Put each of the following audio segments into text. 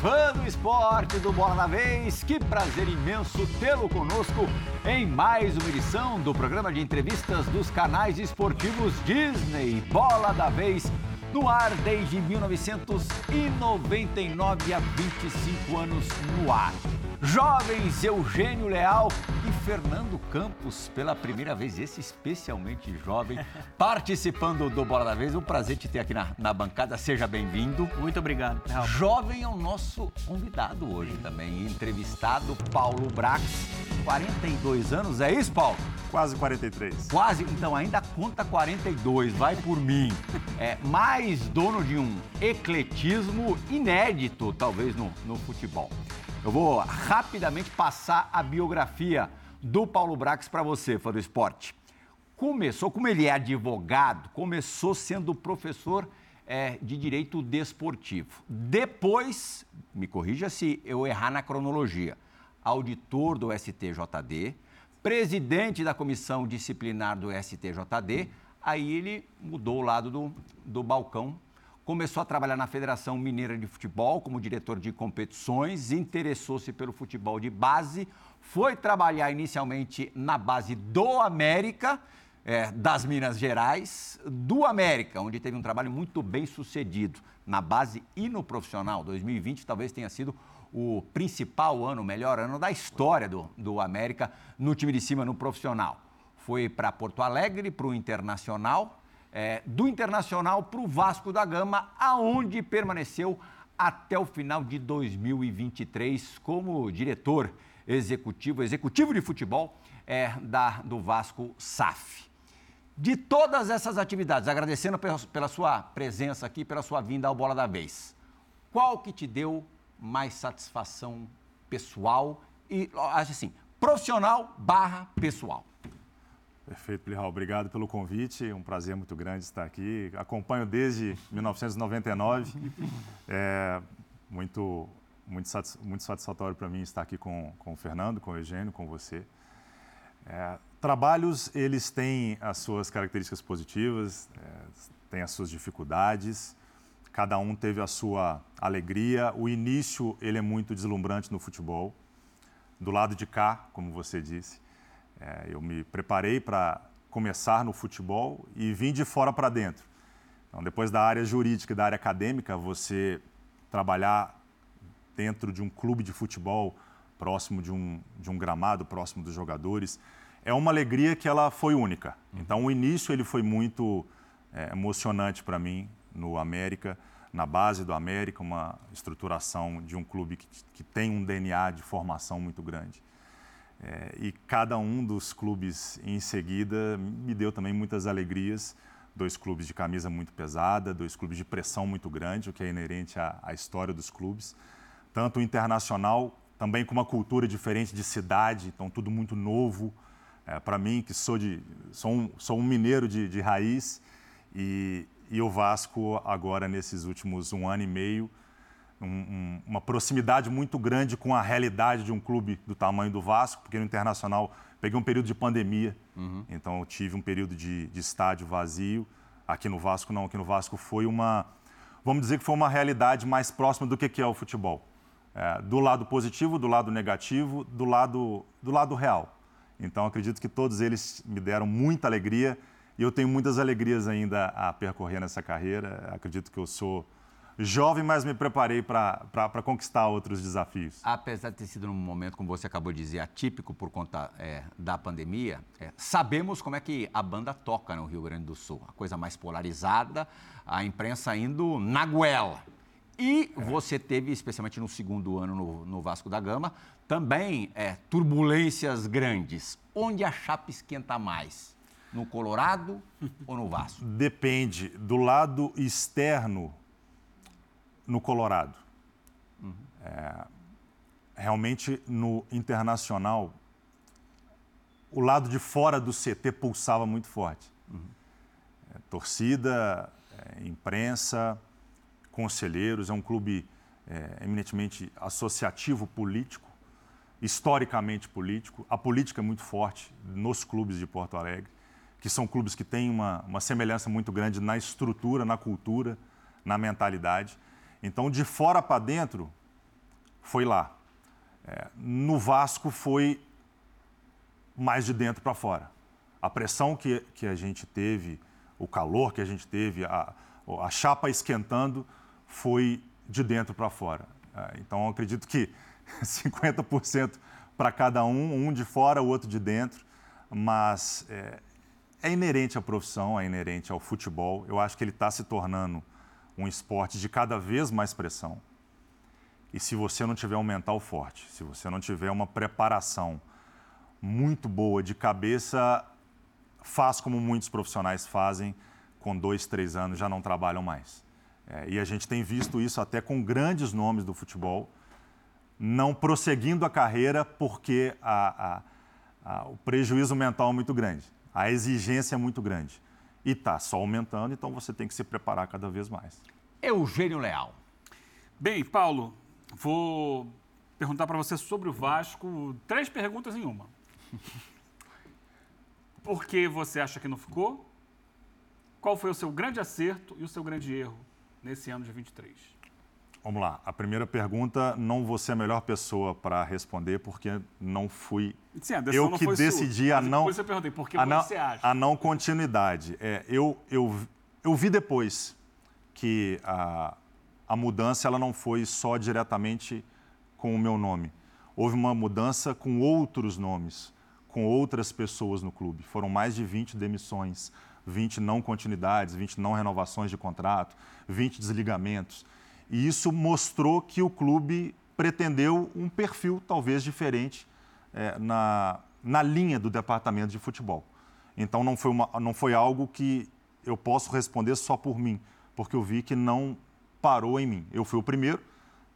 Fã do esporte do Bola da Vez, que prazer imenso tê-lo conosco em mais uma edição do programa de entrevistas dos canais esportivos Disney Bola da Vez, no ar desde 1999 há 25 anos no ar. Jovens Eugênio Leal e Fernando Campos, pela primeira vez, esse especialmente jovem, participando do Bola da Vez. Um prazer te ter aqui na, na bancada, seja bem-vindo. Muito obrigado. Jovem é o nosso convidado hoje também, entrevistado Paulo Brax, 42 anos, é isso, Paulo? Quase 43. Quase, então ainda conta 42, vai por mim. É mais dono de um ecletismo inédito, talvez, no, no futebol. Eu vou rapidamente passar a biografia do Paulo Brax para você, fã do esporte. Começou, como ele é advogado, começou sendo professor é, de direito desportivo. Depois, me corrija se eu errar na cronologia, auditor do STJD, presidente da comissão disciplinar do STJD, aí ele mudou o lado do, do balcão Começou a trabalhar na Federação Mineira de Futebol como diretor de competições, interessou-se pelo futebol de base, foi trabalhar inicialmente na base do América, é, das Minas Gerais, do América, onde teve um trabalho muito bem sucedido na base e no profissional. 2020 talvez tenha sido o principal ano, o melhor ano da história do, do América no time de cima, no profissional. Foi para Porto Alegre, para o Internacional, é, do Internacional para o Vasco da Gama, aonde permaneceu até o final de 2023 como diretor executivo, executivo de futebol é, da, do Vasco SAF. De todas essas atividades, agradecendo pela, pela sua presença aqui, pela sua vinda ao Bola da Vez, qual que te deu mais satisfação pessoal e, acho assim, profissional barra pessoal? Perfeito, Plihal. Obrigado pelo convite. Um prazer muito grande estar aqui. Acompanho desde 1999. É muito, muito, muito satisfatório para mim estar aqui com, com o Fernando, com o Eugênio, com você. É, trabalhos, eles têm as suas características positivas, é, têm as suas dificuldades. Cada um teve a sua alegria. O início, ele é muito deslumbrante no futebol. Do lado de cá, como você disse, é, eu me preparei para começar no futebol e vim de fora para dentro. Então, depois da área jurídica e da área acadêmica, você trabalhar dentro de um clube de futebol, próximo de um, de um gramado, próximo dos jogadores, é uma alegria que ela foi única. Uhum. Então, o início ele foi muito é, emocionante para mim no América, na base do América, uma estruturação de um clube que, que tem um DNA de formação muito grande. É, e cada um dos clubes em seguida me deu também muitas alegrias. Dois clubes de camisa muito pesada, dois clubes de pressão muito grande, o que é inerente à, à história dos clubes. Tanto internacional, também com uma cultura diferente de cidade, então tudo muito novo. É, Para mim, que sou, de, sou, um, sou um mineiro de, de raiz, e, e o Vasco, agora nesses últimos um ano e meio, um, um, uma proximidade muito grande com a realidade de um clube do tamanho do Vasco, porque no Internacional peguei um período de pandemia, uhum. então tive um período de, de, estádio vazio. Aqui no Vasco não, aqui no Vasco foi uma, vamos dizer que foi uma realidade mais próxima do que é o futebol. É, do lado positivo, do lado negativo, do lado, do lado real. Então acredito que todos eles me deram muita alegria e eu tenho muitas alegrias ainda a percorrer nessa carreira. Acredito que eu sou jovem, mas me preparei para conquistar outros desafios. Apesar de ter sido num momento, como você acabou de dizer, atípico por conta é, da pandemia, é, sabemos como é que a banda toca no Rio Grande do Sul. A coisa mais polarizada, a imprensa indo na goela. E você teve, especialmente no segundo ano no, no Vasco da Gama, também é, turbulências grandes. Onde a chapa esquenta mais? No Colorado ou no Vasco? Depende. Do lado externo, no Colorado. Uhum. É, realmente, no internacional, o lado de fora do CT pulsava muito forte. Uhum. É, torcida, é, imprensa, conselheiros, é um clube é, eminentemente associativo político, historicamente político. A política é muito forte nos clubes de Porto Alegre, que são clubes que têm uma, uma semelhança muito grande na estrutura, na cultura, na mentalidade. Então, de fora para dentro, foi lá. É, no Vasco foi mais de dentro para fora. A pressão que, que a gente teve, o calor que a gente teve, a, a chapa esquentando, foi de dentro para fora. É, então, acredito que 50% para cada um, um de fora, o outro de dentro, mas é, é inerente à profissão, é inerente ao futebol. Eu acho que ele está se tornando um esporte de cada vez mais pressão. E se você não tiver um mental forte, se você não tiver uma preparação muito boa de cabeça, faz como muitos profissionais fazem, com dois, três anos já não trabalham mais. É, e a gente tem visto isso até com grandes nomes do futebol, não prosseguindo a carreira porque a, a, a, o prejuízo mental é muito grande, a exigência é muito grande. E está só aumentando, então você tem que se preparar cada vez mais. Eugênio Leal. Bem, Paulo, vou perguntar para você sobre o Vasco. Três perguntas em uma. Por que você acha que não ficou? Qual foi o seu grande acerto e o seu grande erro nesse ano de 23? Vamos lá. A primeira pergunta, não vou ser a melhor pessoa para responder, porque não fui Sim, eu que decidi sua. a não. Eu perguntei, por que a não, você acha? A não continuidade. É, eu, eu, eu vi depois que a, a mudança ela não foi só diretamente com o meu nome. Houve uma mudança com outros nomes, com outras pessoas no clube. Foram mais de 20 demissões, 20 não continuidades, 20 não renovações de contrato, 20 desligamentos. E isso mostrou que o clube pretendeu um perfil talvez diferente é, na, na linha do departamento de futebol. Então não foi, uma, não foi algo que eu posso responder só por mim, porque eu vi que não parou em mim. Eu fui o primeiro,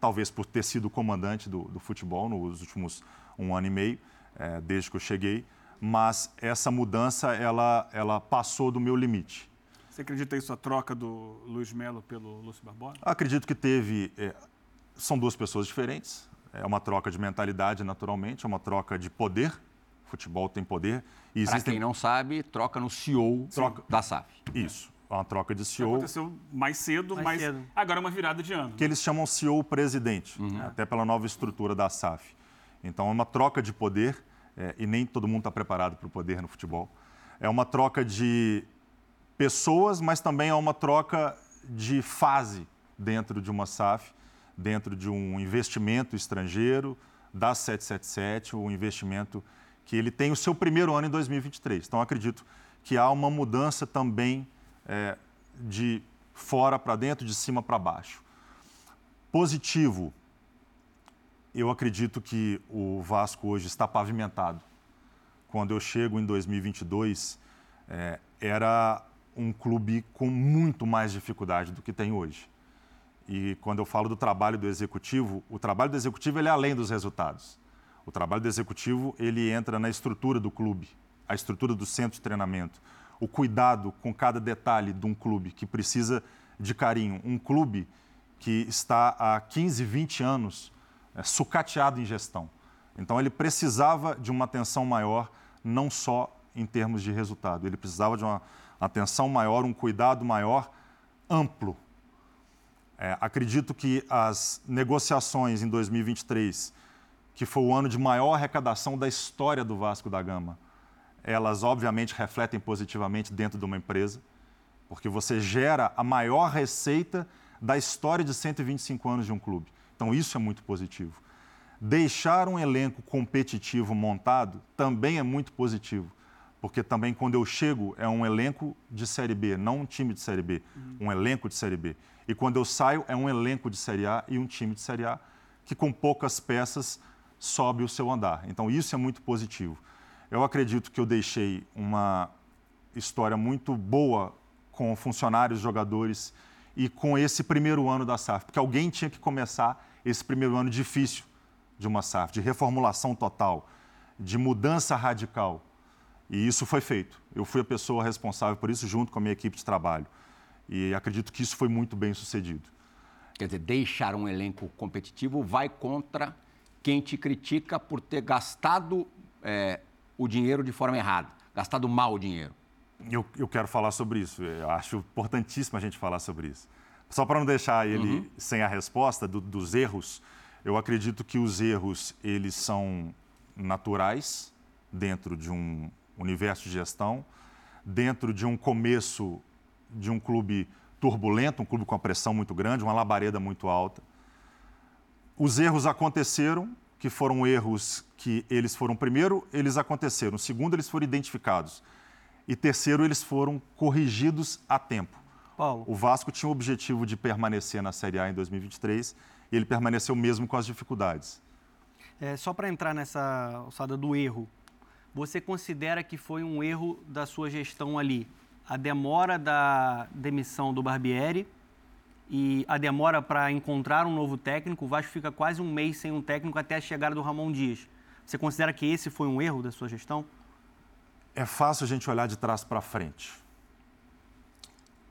talvez por ter sido comandante do, do futebol nos últimos um ano e meio, é, desde que eu cheguei, mas essa mudança ela, ela passou do meu limite. Você acredita isso a troca do Luiz Melo pelo Lúcio Barbosa? Acredito que teve. É, são duas pessoas diferentes. É uma troca de mentalidade, naturalmente, é uma troca de poder. Futebol tem poder. E existem... Para quem não sabe, troca no CEO troca... da SAF. Isso. É uma troca de CEO. Aconteceu mais cedo, mais mas cedo. agora é uma virada de ano. Que eles chamam CEO presidente, uhum. até pela nova estrutura da SAF. Então é uma troca de poder, é, e nem todo mundo está preparado para o poder no futebol. É uma troca de pessoas, mas também há uma troca de fase dentro de uma SAF, dentro de um investimento estrangeiro, da 777, o um investimento que ele tem o seu primeiro ano em 2023. Então, acredito que há uma mudança também é, de fora para dentro, de cima para baixo. Positivo, eu acredito que o Vasco hoje está pavimentado. Quando eu chego em 2022, é, era um clube com muito mais dificuldade do que tem hoje. E quando eu falo do trabalho do executivo, o trabalho do executivo ele é além dos resultados. O trabalho do executivo ele entra na estrutura do clube, a estrutura do centro de treinamento, o cuidado com cada detalhe de um clube que precisa de carinho. Um clube que está há 15, 20 anos é, sucateado em gestão. Então ele precisava de uma atenção maior, não só em termos de resultado, ele precisava de uma atenção maior, um cuidado maior, amplo. É, acredito que as negociações em 2023, que foi o ano de maior arrecadação da história do Vasco da Gama, elas obviamente refletem positivamente dentro de uma empresa, porque você gera a maior receita da história de 125 anos de um clube. Então isso é muito positivo. Deixar um elenco competitivo montado também é muito positivo porque também quando eu chego é um elenco de Série B, não um time de Série B, uhum. um elenco de Série B. E quando eu saio é um elenco de Série A e um time de Série A que com poucas peças sobe o seu andar. Então isso é muito positivo. Eu acredito que eu deixei uma história muito boa com funcionários, jogadores e com esse primeiro ano da SAF, porque alguém tinha que começar esse primeiro ano difícil de uma SAF, de reformulação total, de mudança radical. E isso foi feito. Eu fui a pessoa responsável por isso, junto com a minha equipe de trabalho. E acredito que isso foi muito bem sucedido. Quer dizer, deixar um elenco competitivo vai contra quem te critica por ter gastado é, o dinheiro de forma errada, gastado mal o dinheiro. Eu, eu quero falar sobre isso. Eu acho importantíssimo a gente falar sobre isso. Só para não deixar ele uhum. sem a resposta do, dos erros, eu acredito que os erros eles são naturais dentro de um universo de gestão, dentro de um começo de um clube turbulento, um clube com a pressão muito grande, uma labareda muito alta. Os erros aconteceram, que foram erros que eles foram primeiro, eles aconteceram. Segundo, eles foram identificados. E terceiro, eles foram corrigidos a tempo. Paulo. O Vasco tinha o objetivo de permanecer na Série A em 2023 e ele permaneceu mesmo com as dificuldades. É, só para entrar nessa alçada do erro, você considera que foi um erro da sua gestão ali? A demora da demissão do Barbieri e a demora para encontrar um novo técnico, o Vasco fica quase um mês sem um técnico até a chegada do Ramon Dias. Você considera que esse foi um erro da sua gestão? É fácil a gente olhar de trás para frente.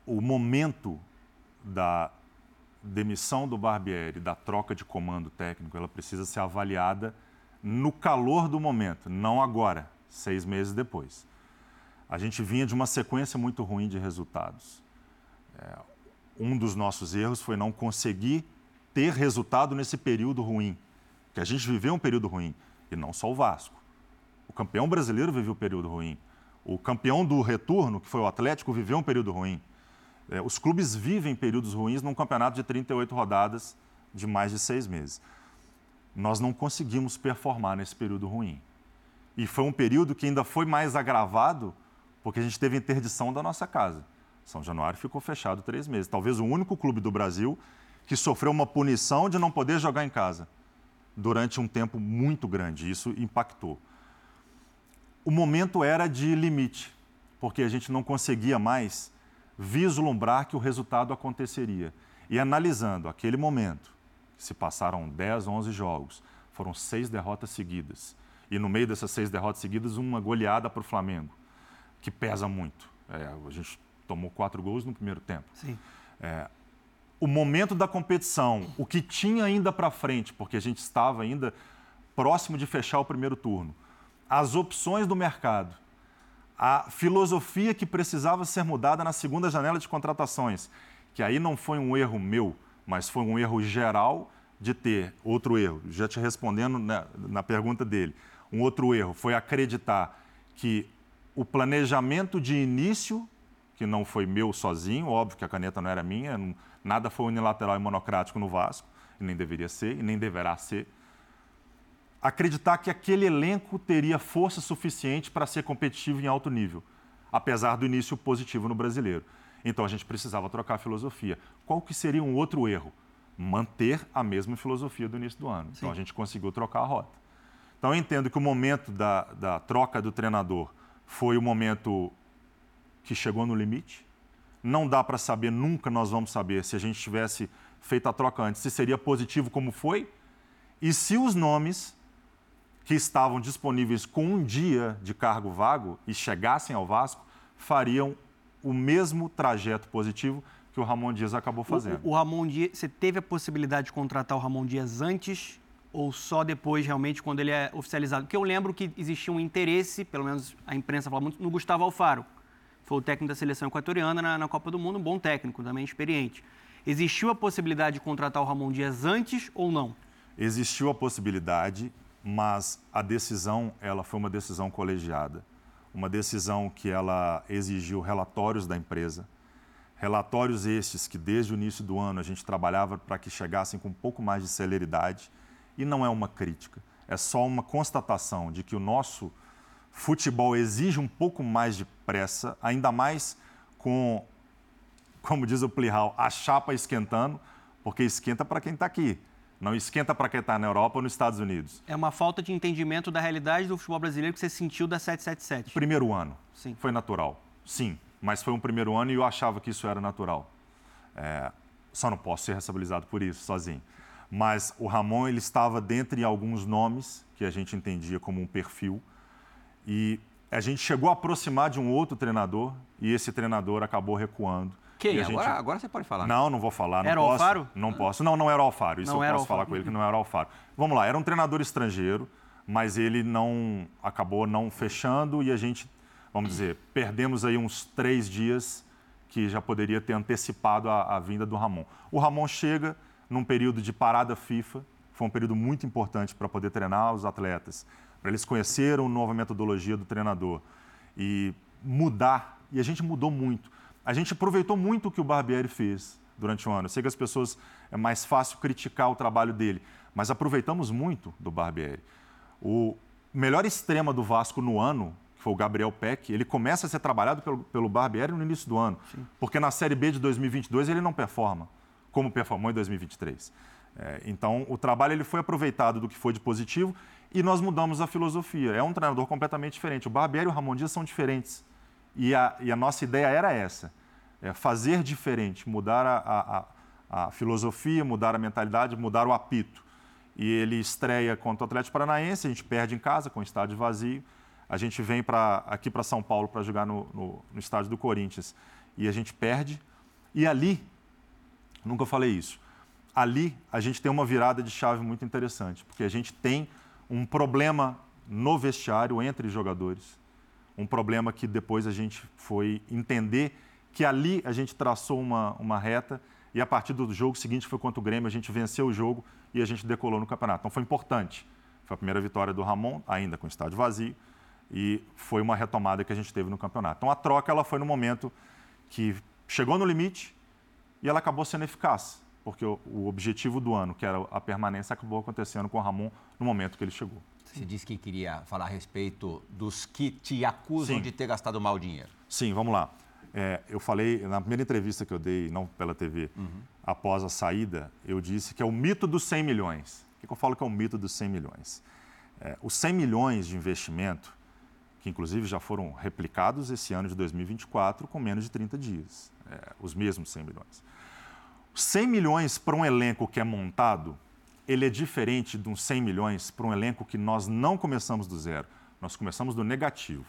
O momento da demissão do Barbieri, da troca de comando técnico, ela precisa ser avaliada no calor do momento, não agora, seis meses depois. A gente vinha de uma sequência muito ruim de resultados. É, um dos nossos erros foi não conseguir ter resultado nesse período ruim, que a gente viveu um período ruim, e não só o Vasco. O campeão brasileiro viveu um período ruim. O campeão do retorno, que foi o Atlético, viveu um período ruim. É, os clubes vivem períodos ruins num campeonato de 38 rodadas de mais de seis meses. Nós não conseguimos performar nesse período ruim. E foi um período que ainda foi mais agravado porque a gente teve interdição da nossa casa. São Januário ficou fechado três meses. Talvez o único clube do Brasil que sofreu uma punição de não poder jogar em casa durante um tempo muito grande. Isso impactou. O momento era de limite, porque a gente não conseguia mais vislumbrar que o resultado aconteceria. E analisando aquele momento, se passaram 10, 11 jogos, foram seis derrotas seguidas. E no meio dessas seis derrotas seguidas, uma goleada para o Flamengo, que pesa muito. É, a gente tomou quatro gols no primeiro tempo. Sim. É, o momento da competição, o que tinha ainda para frente, porque a gente estava ainda próximo de fechar o primeiro turno, as opções do mercado, a filosofia que precisava ser mudada na segunda janela de contratações, que aí não foi um erro meu, mas foi um erro geral de ter outro erro, já te respondendo na, na pergunta dele, um outro erro foi acreditar que o planejamento de início que não foi meu sozinho, óbvio que a caneta não era minha, nada foi unilateral e monocrático no Vasco, e nem deveria ser, e nem deverá ser. Acreditar que aquele elenco teria força suficiente para ser competitivo em alto nível, apesar do início positivo no brasileiro. Então a gente precisava trocar a filosofia. Qual que seria um outro erro? Manter a mesma filosofia do início do ano. Sim. Então a gente conseguiu trocar a rota. Então eu entendo que o momento da, da troca do treinador foi o momento que chegou no limite. Não dá para saber, nunca nós vamos saber se a gente tivesse feito a troca antes, se seria positivo como foi e se os nomes que estavam disponíveis com um dia de cargo vago e chegassem ao Vasco fariam o mesmo trajeto positivo que o Ramon Dias acabou fazendo. O, o Ramon Dias, você teve a possibilidade de contratar o Ramon Dias antes ou só depois, realmente, quando ele é oficializado? Porque eu lembro que existia um interesse, pelo menos a imprensa fala muito, no Gustavo Alfaro foi o técnico da seleção equatoriana na, na, Copa do Mundo, um bom técnico, também experiente. Existiu a possibilidade de contratar o Ramon Dias antes ou não? Existiu a possibilidade, mas a decisão, ela foi uma decisão colegiada. Uma decisão que ela exigiu relatórios da empresa, relatórios estes que desde o início do ano a gente trabalhava para que chegassem com um pouco mais de celeridade, e não é uma crítica, é só uma constatação de que o nosso futebol exige um pouco mais de pressa, ainda mais com, como diz o Plihal, a chapa esquentando, porque esquenta para quem está aqui. Não esquenta para quem está na Europa ou nos Estados Unidos. É uma falta de entendimento da realidade do futebol brasileiro que você sentiu da 777. Primeiro ano. Sim. Foi natural. Sim. Mas foi um primeiro ano e eu achava que isso era natural. É, só não posso ser responsabilizado por isso sozinho. Mas o Ramon ele estava dentre alguns nomes que a gente entendia como um perfil e a gente chegou a aproximar de um outro treinador e esse treinador acabou recuando. Quem? Gente... Agora, agora você pode falar. Não, não vou falar. Não era posso, o Alfaro? Não posso. Não, não era o Alfaro. Isso não eu posso falar com ele que não era o Alfaro. Vamos lá, era um treinador estrangeiro, mas ele não acabou não fechando e a gente, vamos dizer, perdemos aí uns três dias que já poderia ter antecipado a, a vinda do Ramon. O Ramon chega num período de parada FIFA, foi um período muito importante para poder treinar os atletas, para eles conhecerem a nova metodologia do treinador e mudar. E a gente mudou muito. A gente aproveitou muito o que o Barbieri fez durante o ano. Eu sei que as pessoas é mais fácil criticar o trabalho dele, mas aproveitamos muito do Barbieri. O melhor extrema do Vasco no ano, que foi o Gabriel Peck, ele começa a ser trabalhado pelo, pelo Barbieri no início do ano, Sim. porque na Série B de 2022 ele não performa como performou em 2023. É, então, o trabalho ele foi aproveitado do que foi de positivo e nós mudamos a filosofia. É um treinador completamente diferente. O Barbieri e o Ramon Dias são diferentes. E a, e a nossa ideia era essa: é fazer diferente, mudar a, a, a, filosofia, mudar a mentalidade, mudar o apito. E ele estreia contra o Atlético Paranaense, a gente perde em casa, com o estádio vazio. A gente vem pra, aqui para São Paulo para jogar no, no, no estádio do Corinthians e a gente perde. E ali, nunca falei isso, ali a gente tem uma virada de chave muito interessante, porque a gente tem um problema no vestiário entre jogadores, um problema que depois a gente foi entender que ali a gente traçou uma, uma reta e a partir do jogo seguinte foi contra o Grêmio, a gente venceu o jogo e a gente decolou no campeonato. Então foi importante. Foi a primeira vitória do Ramon, ainda com o estádio vazio, e foi uma retomada que a gente teve no campeonato. Então a troca ela foi no momento que chegou no limite e ela acabou sendo eficaz porque o, o, objetivo do ano, que era a permanência, acabou acontecendo com o Ramon no momento que ele chegou. Você disse que queria falar a respeito dos que te acusam Sim. de ter gastado mal dinheiro. Sim, vamos lá. É, eu falei, na primeira entrevista que eu dei, não pela TV, uhum. após a saída, eu disse que é o mito dos 100 milhões. O que eu falo que é o mito dos 100 milhões? É, os 100 milhões de investimento, que inclusive já foram replicados esse ano de 2024 com menos de 30 dias, é, os mesmos 100 milhões. 100 milhões para um elenco que é montado, ele é diferente de uns 100 milhões para um elenco que nós não começamos do zero. Nós começamos do negativo.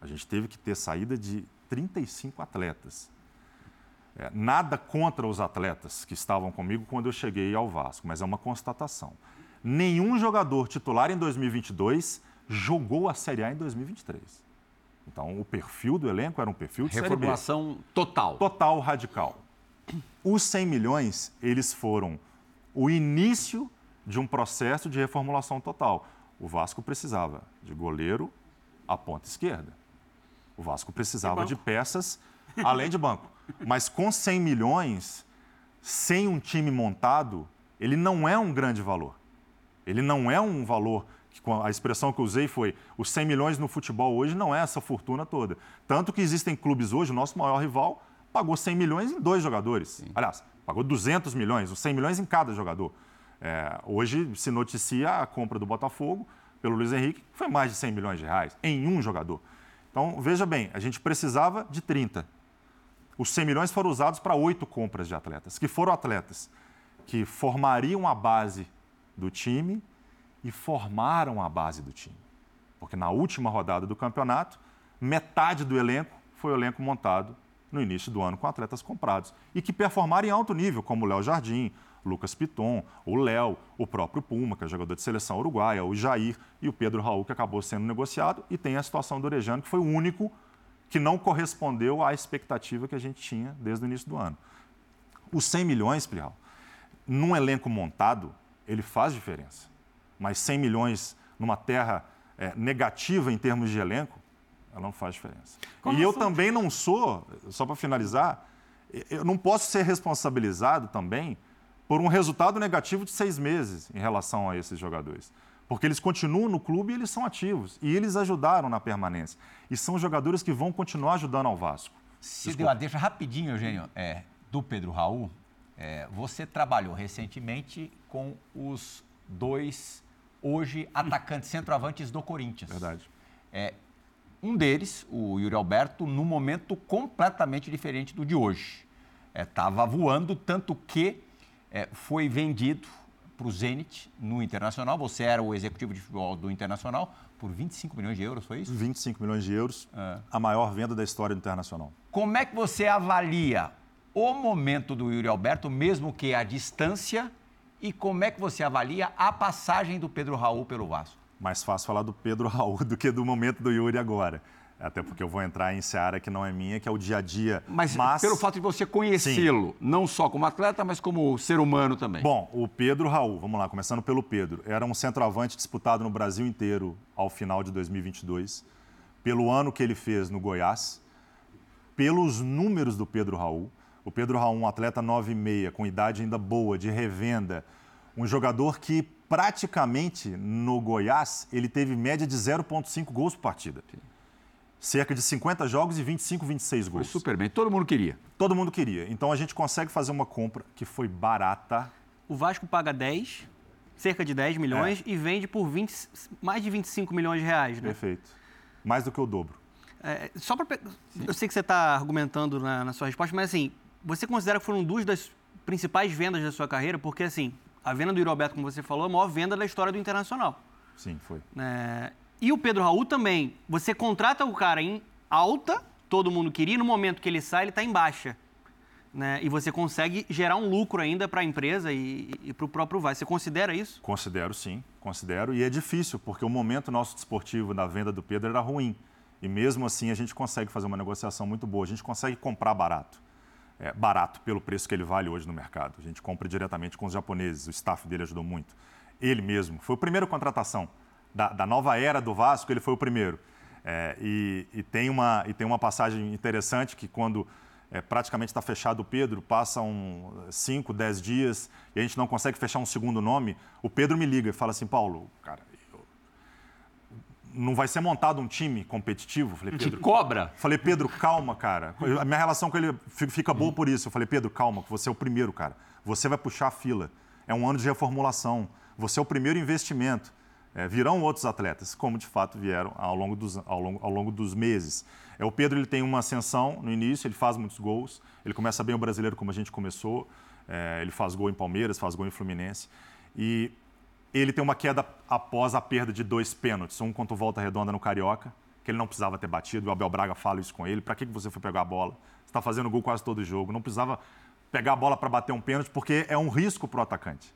A gente teve que ter saída de 35 atletas. É, nada contra os atletas que estavam comigo quando eu cheguei ao Vasco, mas é uma constatação. Nenhum jogador titular em 2022 jogou a Série A em 2023. Então, o perfil do elenco era um perfil de Reformulação total. Total, radical. Os 100 milhões, eles foram o início de um processo de reformulação total. O Vasco precisava de goleiro à ponta esquerda. O Vasco precisava de peças além de banco. Mas com 100 milhões, sem um time montado, ele não é um grande valor. Ele não é um valor que a expressão que eu usei foi os 100 milhões no futebol hoje não é essa fortuna toda. Tanto que existem clubes hoje, o nosso maior rival pagou 100 milhões em dois jogadores. Sim. Aliás, pagou 200 milhões, 100 milhões em cada jogador. É, hoje se noticia a compra do Botafogo pelo Luiz Henrique, que foi mais de 100 milhões de reais em um jogador. Então, veja bem, a gente precisava de 30. Os 100 milhões foram usados para oito compras de atletas, que foram atletas que formariam a base do time e formaram a base do time. Porque na última rodada do campeonato, metade do elenco foi o elenco montado no início do ano com atletas comprados e que performaram em alto nível, como Léo Jardim, Lucas Piton, o Léo, o próprio Puma, que é jogador de seleção uruguaia, o Jair e o Pedro Raul, que acabou sendo negociado, e tem a situação do Orejano, que foi o único que não correspondeu à expectativa que a gente tinha desde o início do ano. Os 100 milhões, Plihal, num elenco montado, ele faz diferença. Mas 100 milhões numa terra é, negativa em termos de elenco, ela não faz diferença. Como e eu também não sou, só para finalizar, eu não posso ser responsabilizado também por um resultado negativo de seis meses em relação a esses jogadores. Porque eles continuam no clube e eles são ativos. E eles ajudaram na permanência. E são jogadores que vão continuar ajudando ao Vasco. Se deu a deixa rapidinho, Eugênio, é, do Pedro Raul, é, você trabalhou recentemente com os dois, hoje, atacantes centroavantes do Corinthians. Verdade. É, um deles, o Yuri Alberto, num momento completamente diferente do de hoje. Estava é, voando, tanto que é, foi vendido para o Zenit no Internacional. Você era o executivo de futebol do Internacional por 25 milhões de euros, foi isso? 25 milhões de euros, é. a maior venda da história do Internacional. Como é que você avalia o momento do Yuri Alberto, mesmo que a distância, e como é que você avalia a passagem do Pedro Raul pelo Vasco? Mais fácil falar do Pedro Raul do que do momento do Yuri agora. Até porque eu vou entrar em seara que não é minha, que é o dia a dia. Mas, mas... pelo fato de você conhecê-lo, não só como atleta, mas como ser humano também. Bom, o Pedro Raul, vamos lá, começando pelo Pedro. Era um centroavante disputado no Brasil inteiro ao final de 2022, pelo ano que ele fez no Goiás, pelos números do Pedro Raul. O Pedro Raul, um atleta 9,6, com idade ainda boa, de revenda, um jogador que praticamente no Goiás ele teve média de 0,5 gols por partida. Cerca de 50 jogos e 25, 26 gols. Foi super bem, todo mundo queria. Todo mundo queria. Então a gente consegue fazer uma compra que foi barata. O Vasco paga 10, cerca de 10 milhões, é. e vende por 20, mais de 25 milhões de reais, né? Perfeito. Mais do que o dobro. É, só para. Eu sei que você está argumentando na, na, sua resposta, mas assim, você considera que foram duas das principais vendas da sua carreira? Porque assim, a venda do Roberto, como você falou, é a maior venda da história do Internacional. Sim, foi. É, e o Pedro Raul também. Você contrata o cara em alta, todo mundo queria, e no momento que ele sai, ele está em baixa. Né? E você consegue gerar um lucro ainda para a empresa e, e para o próprio Vasco. Você considera isso? Considero, sim. Considero. E é difícil, porque o momento nosso desportivo da venda do Pedro era ruim. E mesmo assim a gente consegue fazer uma negociação muito boa. A gente consegue comprar barato. É, barato pelo preço que ele vale hoje no mercado. A gente compra diretamente com os japoneses. O staff dele ajudou muito. Ele mesmo. Foi a primeira contratação da, da nova era do Vasco, ele foi o primeiro. É, e, e, tem uma, e tem uma passagem interessante que quando é, praticamente está fechado o Pedro, passam 5, 10 dias e a gente não consegue fechar um segundo nome, o Pedro me liga e fala assim, Paulo, cara. Não vai ser montado um time competitivo? Falei, Pedro, cobra? Falei, Pedro, calma, cara. A minha relação com ele fica boa por isso. Eu falei, Pedro, calma, que você é o primeiro, cara. Você vai puxar a fila. É um ano de reformulação. Você é o primeiro investimento. É, virão outros atletas, como de fato vieram ao longo dos, ao longo, ao longo dos meses. É, o Pedro ele tem uma ascensão no início, ele faz muitos gols, ele começa bem o brasileiro como a gente começou, é, ele faz gol em Palmeiras, faz gol em Fluminense. E ele tem uma queda após a perda de dois pênaltis, um contra o Volta Redonda no Carioca, que ele não precisava ter batido, o Abel Braga fala isso com ele, para que você foi pegar a bola? Você está fazendo gol quase todo jogo, não precisava pegar a bola para bater um pênalti, porque é um risco para o atacante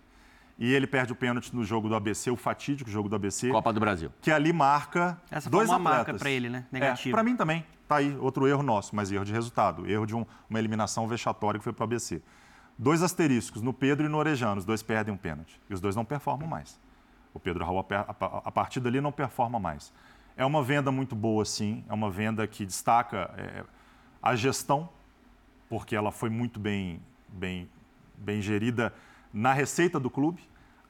e ele perde o pênalti no jogo do ABC, o fatídico jogo do ABC. Copa do Brasil. Que ali marca Essa dois foi uma atletas. marca para ele, né? Negativo. É, para mim também. Tá aí outro erro nosso, mas erro de resultado, erro de um, uma eliminação vexatória que foi para o ABC. Dois asteriscos, no Pedro e no Orejano, os dois perdem um pênalti. E os dois não performam mais. O Pedro Raul, a partir dali, não performa mais. É uma venda muito boa, sim. É uma venda que destaca é, a gestão, porque ela foi muito bem, bem, bem gerida na receita do clube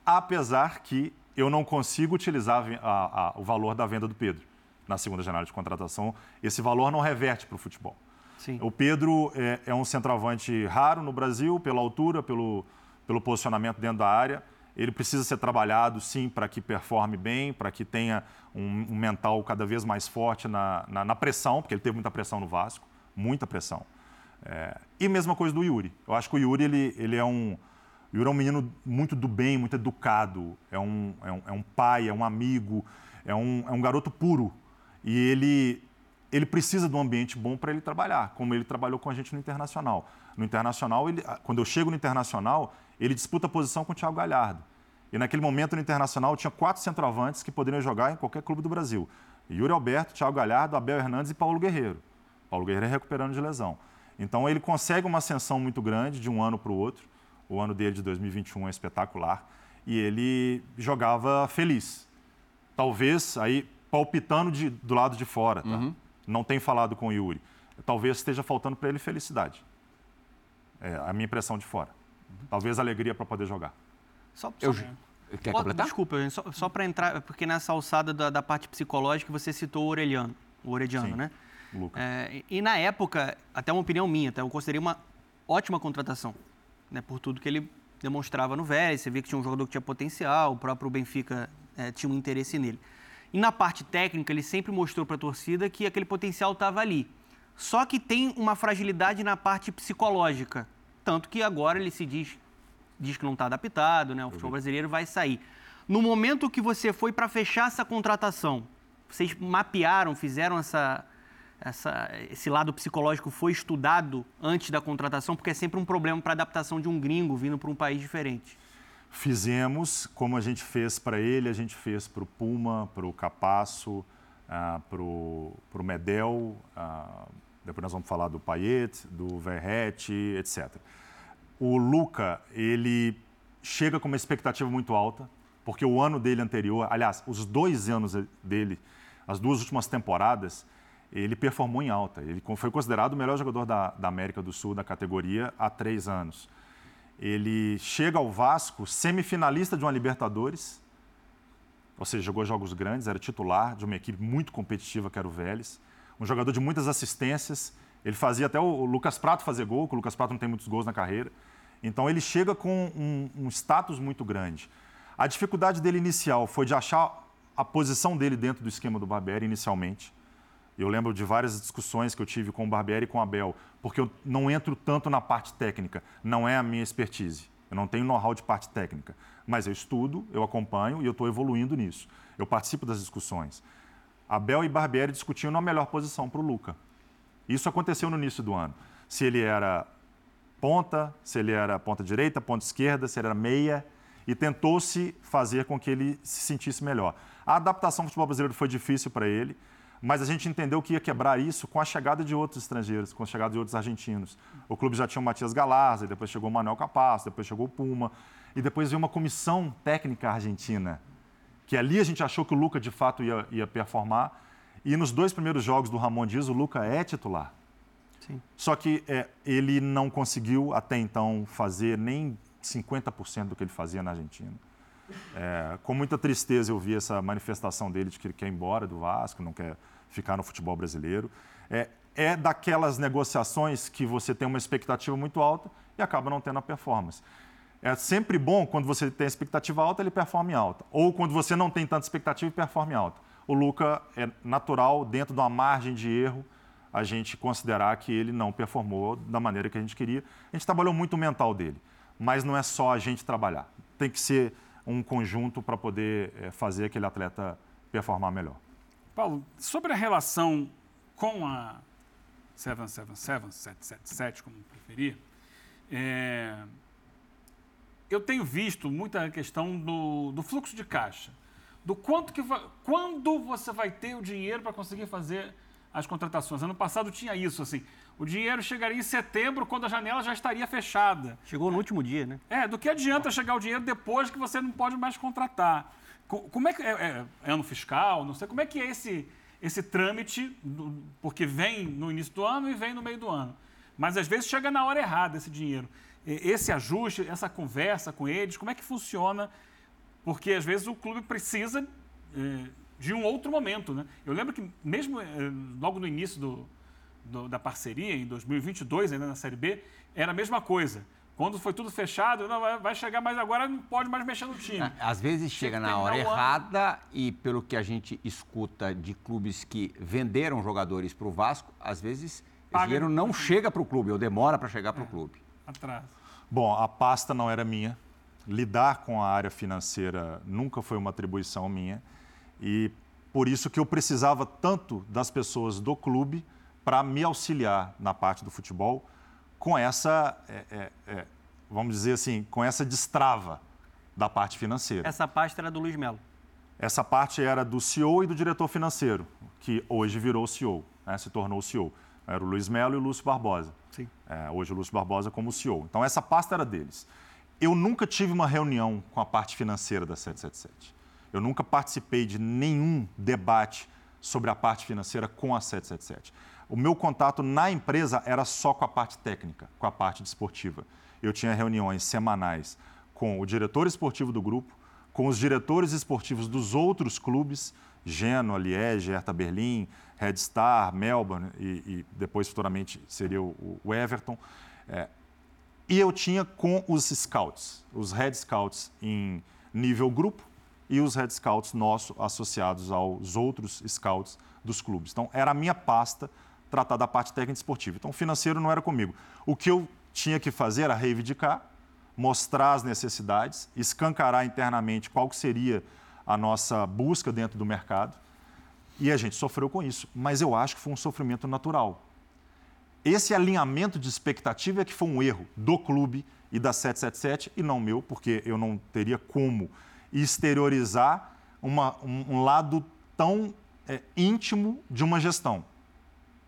apesar que eu não consigo utilizar a, a, o valor da venda do Pedro na segunda janela de contratação. Esse valor não reverte para o futebol. Sim. O Pedro é, é, um centroavante raro no Brasil, pela altura, pelo, pelo posicionamento dentro da área. Ele precisa ser trabalhado, sim, para que performe bem, para que tenha um, um, mental cada vez mais forte na, na, na, pressão, porque ele teve muita pressão no Vasco, muita pressão. É, e mesma coisa do Yuri. Eu acho que o Yuri ele, ele é um, Yuri é um menino muito do bem, muito educado, é um, é um, é um pai, é um amigo, é um, é um garoto puro. E ele, ele precisa de um ambiente bom para ele trabalhar, como ele trabalhou com a gente no Internacional. No Internacional, ele, quando eu chego no Internacional, ele disputa a posição com o Thiago Galhardo. E naquele momento no Internacional tinha quatro centroavantes que poderiam jogar em qualquer clube do Brasil. Yuri Alberto, Thiago Galhardo, Abel Hernandes e Paulo Guerreiro. Paulo Guerreiro recuperando de lesão. Então ele consegue uma ascensão muito grande de um ano para o outro. O ano dele de 2021 é espetacular. E ele jogava feliz. Talvez aí palpitando de, do lado de fora, tá? Uhum. Não tem falado com o Yuri. Talvez esteja faltando para ele felicidade. É a minha impressão de fora. Talvez alegria para poder jogar. Só, só... Eu... Quer completar? Desculpa, só, só para entrar, porque nessa alçada da, da, parte psicológica você citou o Orelhano, o Orediano, Sim, né? É, e na época, até uma opinião minha, tá? eu considerei uma ótima contratação né, por tudo que ele demonstrava no Vélez. Você via que tinha um jogador que tinha potencial, o próprio Benfica é, tinha um interesse nele. E na parte técnica, ele sempre mostrou para a torcida que aquele potencial estava ali. Só que tem uma fragilidade na parte psicológica. Tanto que agora ele se diz, diz que não está adaptado, né? o futebol brasileiro vai sair. No momento que você foi para fechar essa contratação, vocês mapearam, fizeram essa, essa, esse lado psicológico foi estudado antes da contratação? Porque é sempre um problema para adaptação de um gringo vindo para um país diferente. Fizemos, como a gente fez para ele, a gente fez para o Puma, para o Capasso, uh, para o Medel, uh, depois nós vamos falar do Payet, do Verrete, etc. O Luca, ele chega com uma expectativa muito alta, porque o ano dele anterior, aliás, os dois anos dele, as duas últimas temporadas, ele performou em alta. Ele foi considerado o melhor jogador da, da América do Sul da categoria há três anos. Ele chega ao Vasco semifinalista de uma Libertadores, ou seja, jogou jogos grandes, era titular de uma equipe muito competitiva que era o Vélez, um jogador de muitas assistências. Ele fazia até o Lucas Prato fazer gol, que o Lucas Prato não tem muitos gols na carreira. Então ele chega com um, um status muito grande. A dificuldade dele inicial foi de achar a posição dele dentro do esquema do Barbieri inicialmente. Eu lembro de várias discussões que eu tive com o Barbieri e com o Abel, porque eu não entro tanto na parte técnica, não é a minha expertise. Eu não tenho know-how de parte técnica, mas eu estudo, eu acompanho e eu estou evoluindo nisso. Eu participo das discussões. Abel e Barbieri discutiam na melhor posição para o Luca. Isso aconteceu no início do ano. Se ele era ponta, se ele era ponta direita, ponta esquerda, se ele era meia, e tentou-se fazer com que ele se sentisse melhor. A adaptação ao futebol brasileiro foi difícil para ele, mas a gente entendeu que ia quebrar isso com a chegada de outros estrangeiros, com a chegada de outros argentinos. O clube já tinha o Matias Galarza, depois chegou o Manuel Capasso, depois chegou o Puma, e depois veio uma comissão técnica argentina, que ali a gente achou que o Luca de fato ia, ia performar, e nos dois primeiros jogos do Ramon Dias, o Luca é titular. Sim. Só que é, ele não conseguiu até então fazer nem 50% do que ele fazia na Argentina. É, com muita tristeza eu vi essa manifestação dele de que ele quer ir embora do Vasco, não quer ficar no futebol brasileiro. É, é daquelas negociações que você tem uma expectativa muito alta e acaba não tendo a performance. É sempre bom quando você tem expectativa alta, ele performe alta. Ou quando você não tem tanta expectativa e performe alta. O Luca é natural, dentro de uma margem de erro, a gente considerar que ele não performou da maneira que a gente queria. A gente trabalhou muito o mental dele, mas não é só a gente trabalhar. Tem que ser um conjunto para poder é, fazer aquele atleta performar melhor. Paulo, sobre a relação com a 777, 777, como preferir, é, eu tenho visto muita questão do, do fluxo de caixa, do quanto que vai, quando você vai ter o dinheiro para conseguir fazer as contratações. Ano passado tinha isso, assim. O dinheiro chegaria em setembro, quando a janela já estaria fechada. Chegou no último dia, né? É, do que adianta chegar o dinheiro depois que você não pode mais contratar? Como é que é, é, é ano fiscal? Não sei como é que é esse esse trâmite, porque vem no início do ano e vem no meio do ano. Mas às vezes chega na hora errada esse dinheiro. Esse ajuste, essa conversa com eles, como é que funciona? Porque às vezes o clube precisa é, de um outro momento. Né? Eu lembro que, mesmo eh, logo no início do, do, da parceria, em 2022, ainda na Série B, era a mesma coisa. Quando foi tudo fechado, não, vai chegar, mas agora não pode mais mexer no time. Às vezes chega na hora errada e, pelo que a gente escuta de clubes que venderam jogadores para o Vasco, às vezes Paga dinheiro não chega para o clube ou demora para chegar para o é, clube. Atrás. Bom, a pasta não era minha. Lidar com a área financeira nunca foi uma atribuição minha. E por isso que eu precisava tanto das pessoas do clube para me auxiliar na parte do futebol com essa, é, é, é, vamos dizer assim, com essa destrava da parte financeira. Essa parte era do Luiz Melo? Essa parte era do CEO e do diretor financeiro, que hoje virou CEO, né, se tornou CEO. Era o Luiz Melo e o Lúcio Barbosa. Sim. É, hoje o Lúcio Barbosa como CEO. Então essa pasta era deles. Eu nunca tive uma reunião com a parte financeira da 777. Eu nunca participei de nenhum debate sobre a parte financeira com a 777. O meu contato na empresa era só com a parte técnica, com a parte desportiva. Eu tinha reuniões semanais com o diretor esportivo do grupo, com os diretores esportivos dos outros clubes, Genoa, Liège, Hertha Berlim, Red Star, Melbourne e, e depois futuramente seria o, o Everton. É, e eu tinha com os scouts, os head scouts em nível grupo e os head scouts nossos associados aos outros scouts dos clubes. Então, era a minha pasta tratar da parte técnica esportiva. Então, financeiro não era comigo. O que eu tinha que fazer era reivindicar, mostrar as necessidades, escancarar internamente qual que seria a nossa busca dentro do mercado. E a gente sofreu com isso. Mas eu acho que foi um sofrimento natural. Esse alinhamento de expectativa é que foi um erro do clube e da 777 e não meu, porque eu não teria como exteriorizar uma, um, um lado tão é, íntimo de uma gestão.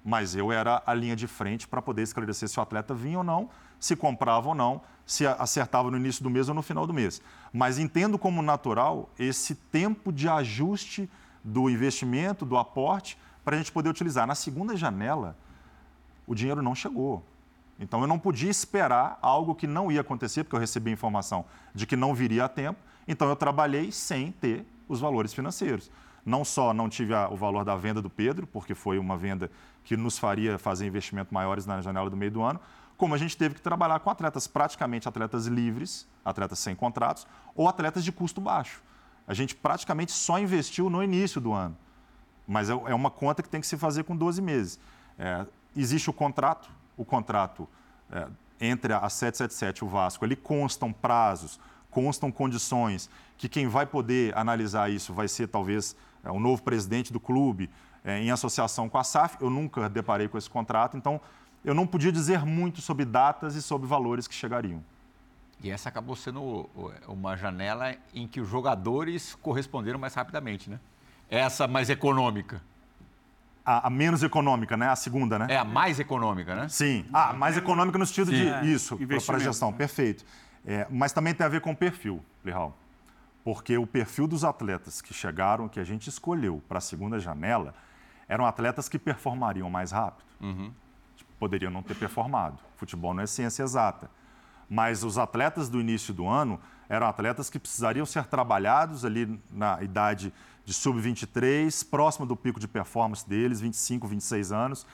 Mas eu era a linha de frente para poder esclarecer se o atleta vinha ou não, se comprava ou não, se acertava no início do mês ou no final do mês. Mas entendo como natural esse tempo de ajuste do investimento, do aporte, para a gente poder utilizar. Na segunda janela, o dinheiro não chegou. Então eu não podia esperar algo que não ia acontecer, porque eu recebi informação de que não viria a tempo. Então eu trabalhei sem ter os valores financeiros. Não só não tive a, o valor da venda do Pedro, porque foi uma venda que nos faria fazer investimentos maiores na janela do meio do ano, como a gente teve que trabalhar com atletas praticamente atletas livres, atletas sem contratos, ou atletas de custo baixo. A gente praticamente só investiu no início do ano. Mas é, é uma conta que tem que se fazer com 12 meses. É, existe o contrato, o contrato é, entre a 777 e o Vasco, ali constam prazos, constam condições, que quem vai poder analisar isso vai ser talvez é, o novo presidente do clube, é, em associação com a SAF. Eu nunca deparei com esse contrato, então eu não podia dizer muito sobre datas e sobre valores que chegariam. E essa acabou sendo uma janela em que os jogadores corresponderam mais rapidamente, né? Essa mais econômica. A, a, menos econômica, né? A segunda, né? É a mais econômica, né? Sim. Ah, mais econômica no sentido Sim. de é, isso, para a gestão. Perfeito. É, mas também tem a ver com o perfil, Lihal. Porque o perfil dos atletas que chegaram, que a gente escolheu para a segunda janela, eram atletas que performariam mais rápido. Uhum. Poderiam não ter performado. Futebol não é ciência exata. Mas os atletas do início do ano eram atletas que precisariam ser trabalhados ali na idade de sub-23, próximo do pico de performance deles, 25, 26 anos.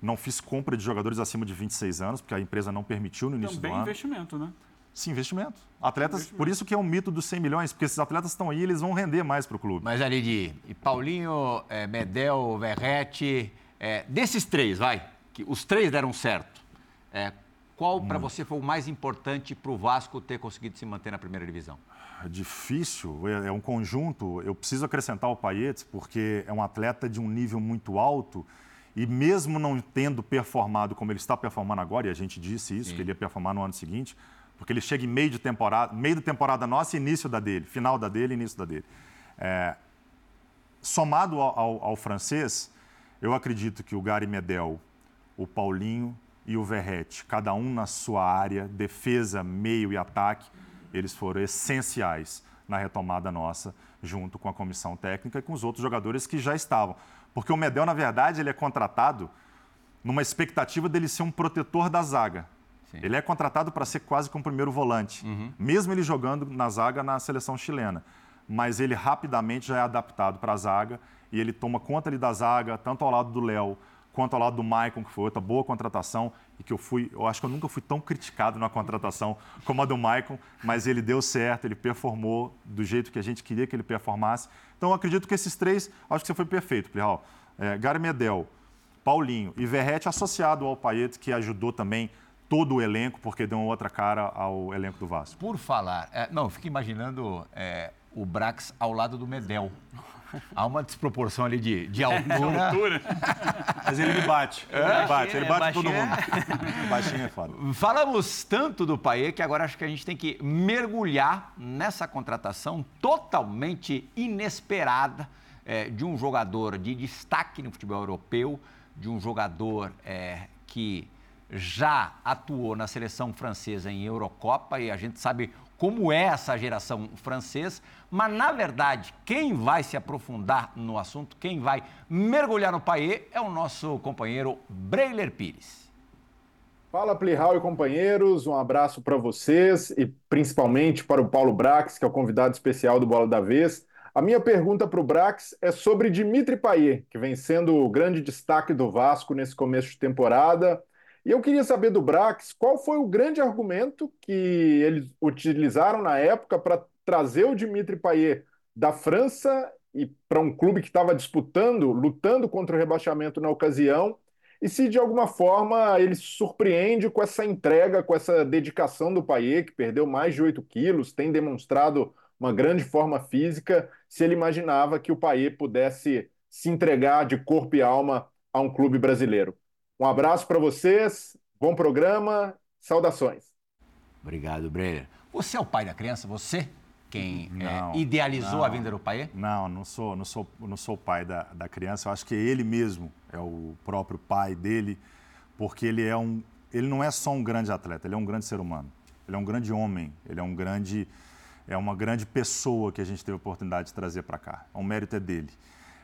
Não fiz compra de jogadores acima de 26 anos, porque a empresa não permitiu no início Também do ano. investimento, né? Sim, investimento. Atletas, investimento. por isso que é um mito dos 100 milhões, porque esses atletas estão aí, eles vão render mais para o clube. Mas ali de Paulinho, é, Medel, Verrete, é, desses três, vai, que os três deram certo. É, qual para você foi o mais importante para o Vasco ter conseguido se manter na primeira divisão? É difícil, é, é um conjunto. Eu preciso acrescentar o Paetes, porque é um atleta de um nível muito alto e mesmo não tendo performado como ele está performando agora, e a gente disse isso, Sim. que ele ia performar no ano seguinte, porque ele chega em meio de temporada, meio de temporada nossa e início da dele, final da dele e início da dele. É, somado ao, ao, ao, francês, eu acredito que o Gary Medel, o Paulinho e o Verrete, cada um na sua área, defesa, meio e ataque, eles foram essenciais na retomada nossa, junto com a comissão técnica e com os outros jogadores que já estavam. Porque o Medel, na verdade, ele é contratado numa expectativa dele ser um protetor da zaga. Sim. Ele é contratado para ser quase como primeiro volante, uhum. mesmo ele jogando na zaga na seleção chilena. Mas ele rapidamente já é adaptado para a zaga e ele toma conta ali da zaga, tanto ao lado do Léo quanto ao lado do Maicon, que foi outra boa contratação e que eu fui, eu acho que eu nunca fui tão criticado na contratação como a do Maicon, mas ele deu certo, ele performou do jeito que a gente queria que ele performasse. Então eu acredito que esses três, acho que você foi perfeito, Plihal. É, Gary Medel, Paulinho e Verrete associado ao Payet, que ajudou também todo o elenco, porque deu outra cara ao elenco do Vasco. Por falar, é, não, fico imaginando é, o Brax ao lado do Medel. Há uma desproporção ali de, de altura. altura. Mas ele me bate. Ele é, bate, ele bate todo mundo. Baixinho é foda. Falamos tanto do Paê que agora acho que a gente tem que mergulhar nessa contratação totalmente inesperada é, de um jogador de destaque no futebol europeu, de um jogador é, que já atuou na seleção francesa em Eurocopa e a gente sabe como é essa geração francesa, mas na verdade, quem vai se aprofundar no assunto, quem vai mergulhar no paê é o nosso companheiro Breiler Pires. Fala Plihal e companheiros, um abraço para vocês e principalmente para o Paulo Brax, que é o convidado especial do Bola da Vez. A minha pergunta para o Brax é sobre Dimitri Payet, que vem sendo o grande destaque do Vasco nesse começo de temporada. E eu queria saber do Brax qual foi o grande argumento que eles utilizaram na época para trazer o Dimitri Payet da França e para um clube que estava disputando, lutando contra o rebaixamento na ocasião, e se de alguma forma ele surpreende com essa entrega, com essa dedicação do Payet, que perdeu mais de 8 quilos, tem demonstrado uma grande forma física, se ele imaginava que o Payet pudesse se entregar de corpo e alma a um clube brasileiro. Um abraço para vocês, bom programa, saudações. Obrigado, Breyer. Você é o pai da criança? Você? quem é, Não, idealizou não. a vinda do Paier? Não, não sou, não sou, não sou o pai da, da criança. Eu acho que ele mesmo é o próprio pai dele, porque ele é um, ele não é só um grande atleta, ele é um grande ser humano. Ele é um grande homem, ele é um grande, é uma grande pessoa que a gente teve a oportunidade de trazer para cá. O mérito é dele.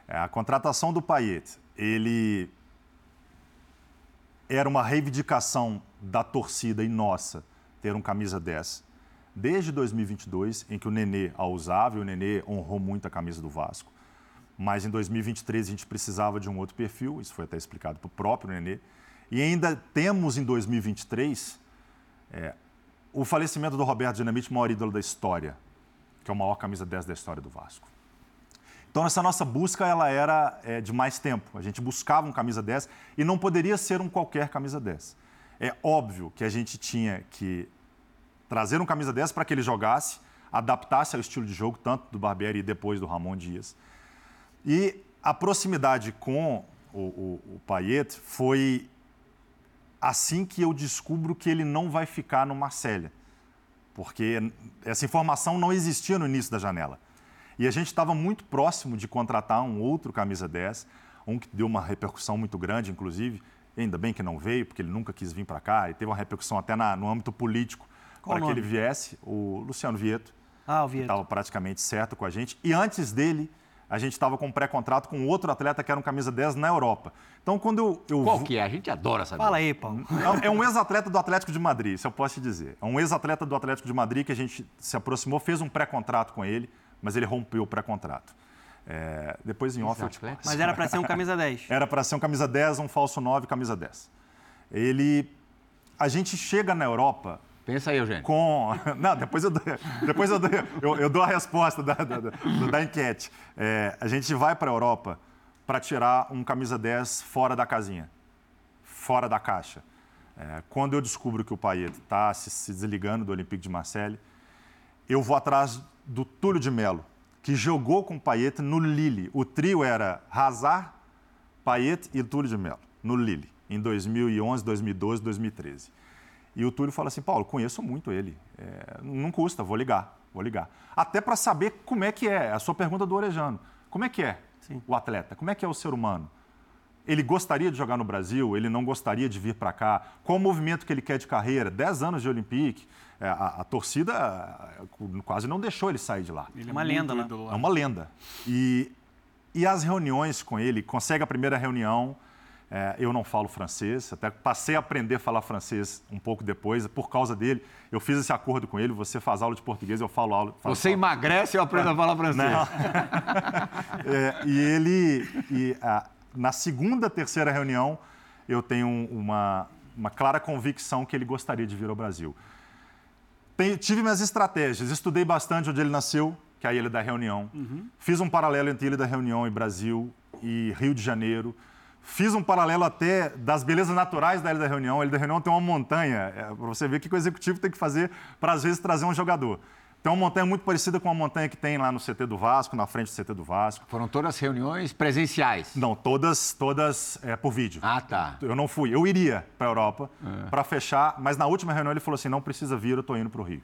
É, a contratação do Payet, ele era uma reivindicação da torcida e nossa ter um camisa 10. Desde 2022, em que o Nenê a usava, e o Nenê honrou muito a camisa do Vasco. Mas em 2023 a gente precisava de um outro perfil, isso foi até explicado para o próprio Nenê. E ainda temos em 2023 é, o falecimento do Roberto Dinamite, maior ídolo da história, que é o maior camisa 10 da história do Vasco. Então, essa nossa busca ela era é, de mais tempo. A gente buscava um camisa 10 e não poderia ser um qualquer camisa 10. É óbvio que a gente tinha que trazer um camisa 10 para que ele jogasse, adaptasse ao estilo de jogo, tanto do Barbieri e depois do Ramon Dias. E a proximidade com o, o, o Payet foi assim que eu descubro que ele não vai ficar no Marselha. Porque essa informação não existia no início da janela. E a gente estava muito próximo de contratar um outro camisa 10, um que deu uma repercussão muito grande, inclusive. Ainda bem que não veio, porque ele nunca quis vir para cá e teve uma repercussão até na, no âmbito político para que ele viesse, o Luciano Vieto. Ah, o que Vieto. estava praticamente certo com a gente. E antes dele, a gente estava com um pré-contrato com outro atleta que era um camisa 10 na Europa. Então, quando eu. eu Qual que é? A gente adora saber. Fala aí, Paulo. é um ex-atleta do Atlético de Madrid, isso eu posso te dizer. É um ex-atleta do Atlético de Madrid que a gente se aproximou, fez um pré-contrato com ele, mas ele rompeu o pré-contrato. É, depois em off eu te passo. Mas era para ser um camisa 10. Era para ser um camisa 10, um falso 9, camisa 10. Ele. A gente chega na Europa Pensa aí, Eugênio. com. Não, depois eu dou, depois eu dou, eu, eu dou a resposta da, da, da- da enquete. É, a gente vai para a Europa para tirar um camisa 10 fora da casinha, fora da caixa. É, quando eu descubro que o Payet está se, se desligando do Olympique de Marseille, eu vou atrás do Túlio de Melo, que jogou com o Payet no Lille. O trio era Hazard, Payet e Túlio de Melo, no Lille, em 2011, 2012, 2013. E o Túlio fala assim, Paulo, conheço muito ele, É, não custa, vou ligar, vou ligar. Até para saber como é que é, a sua pergunta do Orejano, como é que é Sim. o atleta, como é que é o ser humano? Ele gostaria de jogar no Brasil, ele não gostaria de vir para cá. Qual o movimento que ele quer de carreira? 10 anos de Olympique, é, a, a torcida é, quase não deixou ele sair de lá. Ele Uma muito lenda, né? É uma lenda. E, e as reuniões com ele, consegue a primeira reunião. é, eu não falo francês, até passei a aprender a falar francês um pouco depois, por causa dele. Eu fiz esse acordo com ele, você faz aula de português, eu falo aula. falo- Você emagrece e eu aprendo a falar francês. É, e ele, e, ah, na segunda, terceira reunião, eu tenho um, uma, uma clara convicção que ele gostaria de vir ao Brasil. Tive minhas estratégias, estudei bastante onde ele nasceu, que é a Ilha da Reunião. Fiz um paralelo entre Ilha da Reunião e Brasil e Rio de Janeiro. Fiz um paralelo até das belezas naturais da Ilha da Reunião. A Ilha da Reunião tem uma montanha, para você ver o que que o executivo tem que fazer para, às vezes, trazer um jogador. Tem uma montanha muito parecida com a montanha que tem lá no CT do Vasco, na frente do CT do Vasco. Foram todas reuniões presenciais. Não, todas, todas é, por vídeo. Ah, tá. Eu não fui. Eu iria para a Europa para fechar, mas na última reunião ele falou assim: não precisa vir, eu estou indo para o Rio.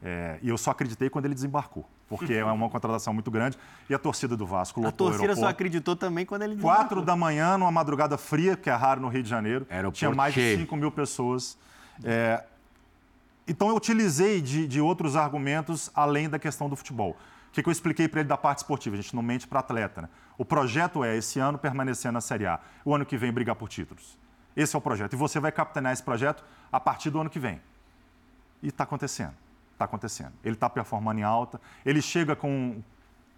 É, e eu só acreditei quando ele desembarcou, porque é uma contratação muito grande. E a torcida do Vasco A lotou o torcida só aeroporto. acreditou também quando ele Quatro da manhã, numa madrugada fria, que é raro no Rio de Janeiro. Aeroporto tinha mais cheio. de 5 mil pessoas. É, então, eu utilizei de, de outros argumentos além da questão do futebol. O que, que eu expliquei para ele da parte esportiva? A gente não mente para atleta. Né? O projeto é, esse ano, permanecer na Série A. O ano que vem, brigar por títulos. Esse é o projeto. E você vai capitanear esse projeto a partir do ano que vem. E está acontecendo. Está acontecendo. Ele está performando em alta. Ele chega com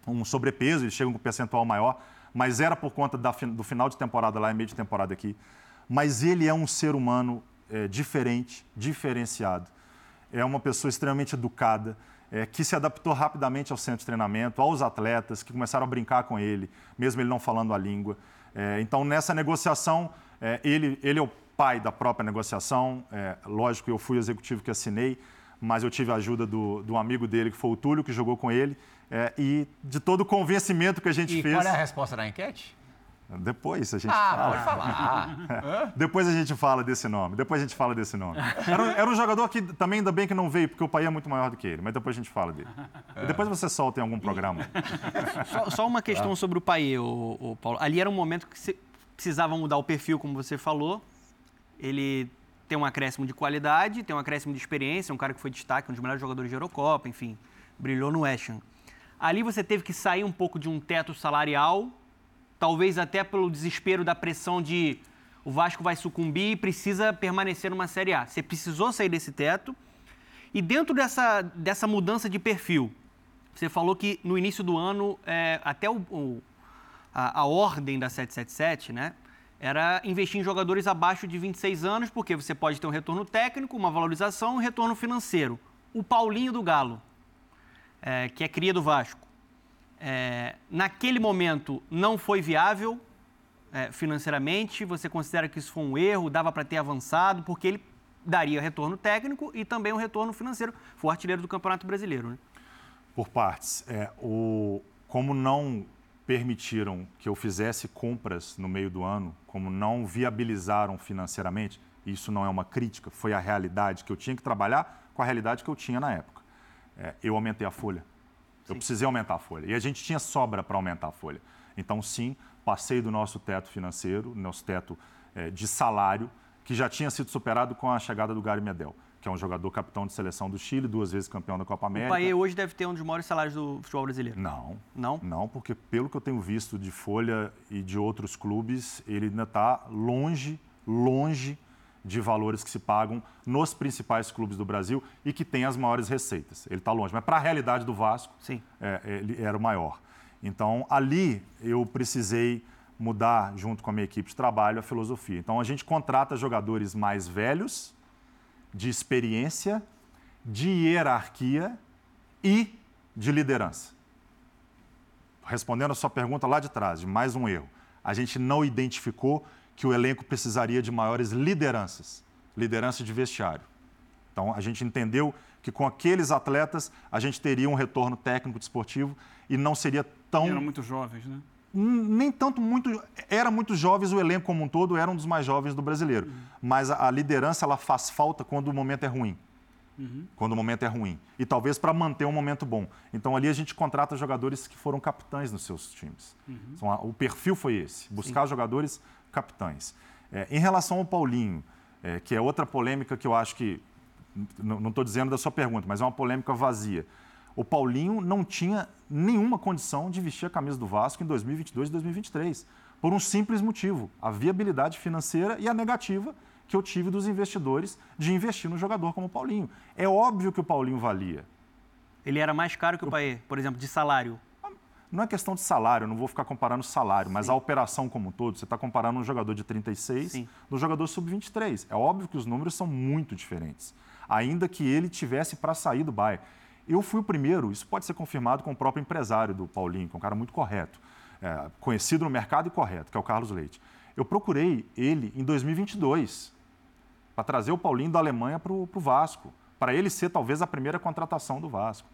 um sobrepeso, ele chega com um percentual maior, mas era por conta da do final de temporada lá e meio de temporada aqui. Mas ele é um ser humano é, diferente, diferenciado. É uma pessoa extremamente educada, é, que se adaptou rapidamente ao centro de treinamento, aos atletas, que começaram a brincar com ele, mesmo ele não falando a língua. É, então, nessa negociação, é, ele, ele é o pai da própria negociação. É, lógico, eu fui o executivo que assinei, mas eu tive a ajuda do, do amigo dele, que foi o Túlio, que jogou com ele, é, e de todo o convencimento que a gente E fez. qual é a resposta da enquete? Depois a gente Ah, fala. pode falar. Depois a gente fala desse nome. Depois a gente fala desse nome. Era, um- era um jogador que também ainda bem que não veio, porque o pai é muito maior do que ele. Mas depois a gente fala dele. E depois você solta em algum programa. Só, só uma questão sobre o Paê, o, o Paulo. Ali era um momento que você precisava mudar o perfil, como você falou. Ele tem um acréscimo de qualidade, tem um acréscimo de experiência, um cara que foi destaque, um dos melhores jogadores de Eurocopa, enfim, brilhou no West Ham. Ali você teve que sair um pouco de um teto salarial, talvez até pelo desespero da pressão de o Vasco vai sucumbir e precisa permanecer numa Série A. Você precisou sair desse teto. E dentro dessa, dessa mudança de perfil, você falou que no início do ano, é, até o, o- a, a ordem da 777, né? Era investir em jogadores abaixo de 26 anos, porque você pode ter um retorno técnico, uma valorização um retorno financeiro. O Paulinho do Galo, é, que é cria do Vasco, é, naquele momento não foi viável é, financeiramente? Você considera que isso foi um erro? Dava para ter avançado? Porque ele daria retorno técnico e também um retorno financeiro. Foi o artilheiro do Campeonato Brasileiro, né? Por partes. É, o, como não permitiram que eu fizesse compras no meio do ano, como não viabilizaram financeiramente, isso não é uma crítica, foi a realidade que eu tinha que trabalhar com a realidade que eu tinha na época. É, eu aumentei a folha. Eu precisei aumentar a folha. E a gente tinha sobra para aumentar a folha. Então, sim, passei do nosso teto financeiro, nosso teto eh, de salário, que já tinha sido superado com a chegada do Gary Medel, que é um jogador capitão de seleção do Chile, duas vezes campeão da Copa O América. Paê hoje deve ter um dos maiores salários do futebol brasileiro. Não. Não? Não, porque pelo que eu tenho visto de Folha e de outros clubes, ele ainda está longe, longe de valores que se pagam nos principais clubes do Brasil e que têm as maiores receitas. Ele está longe. Mas para a realidade do Vasco, Sim. é, ele era o maior. Então, ali eu precisei mudar, junto com a minha equipe de trabalho, a filosofia. Então, a gente contrata jogadores mais velhos, de experiência, de hierarquia e de liderança. Respondendo a sua pergunta lá de trás, de mais um erro. A gente não identificou que o elenco precisaria de maiores lideranças, liderança de vestiário. Então, a gente entendeu que com aqueles atletas a gente teria um retorno técnico desportivo e não seria tão Eram muito jovens, né? Nem tanto muito era muito jovens o elenco como um todo era um dos mais jovens do brasileiro. Mas a, a liderança ela faz falta quando o momento é ruim. Quando o momento é ruim. E talvez para manter um momento bom. Então ali a gente contrata jogadores que foram capitães nos seus times. São a- o perfil foi esse. Buscar jogadores capitães É, em relação ao Paulinho é, que é outra polêmica que eu acho que não estou dizendo da sua pergunta mas é uma polêmica vazia o Paulinho não tinha nenhuma condição de vestir a camisa do Vasco em 2022 e 2023, por um simples motivo: a viabilidade financeira e a negativa que eu tive dos investidores de investir no jogador como o Paulinho. É óbvio que o Paulinho valia. Ele era mais caro que o Paê, por exemplo, de salário. Não é questão de salário, eu não vou ficar comparando salário, mas a operação como um todo, você está comparando um jogador de 36 Sim. do jogador sub-23. É óbvio que os números são muito diferentes, ainda que ele tivesse para sair do Bayern. Eu fui o primeiro, isso pode ser confirmado com o próprio empresário do Paulinho, que é um cara muito correto, é, conhecido no mercado e correto, que é o Carlos Leite. Eu procurei ele em 2022 para trazer o Paulinho da Alemanha para o Vasco, para ele ser talvez a primeira contratação do Vasco.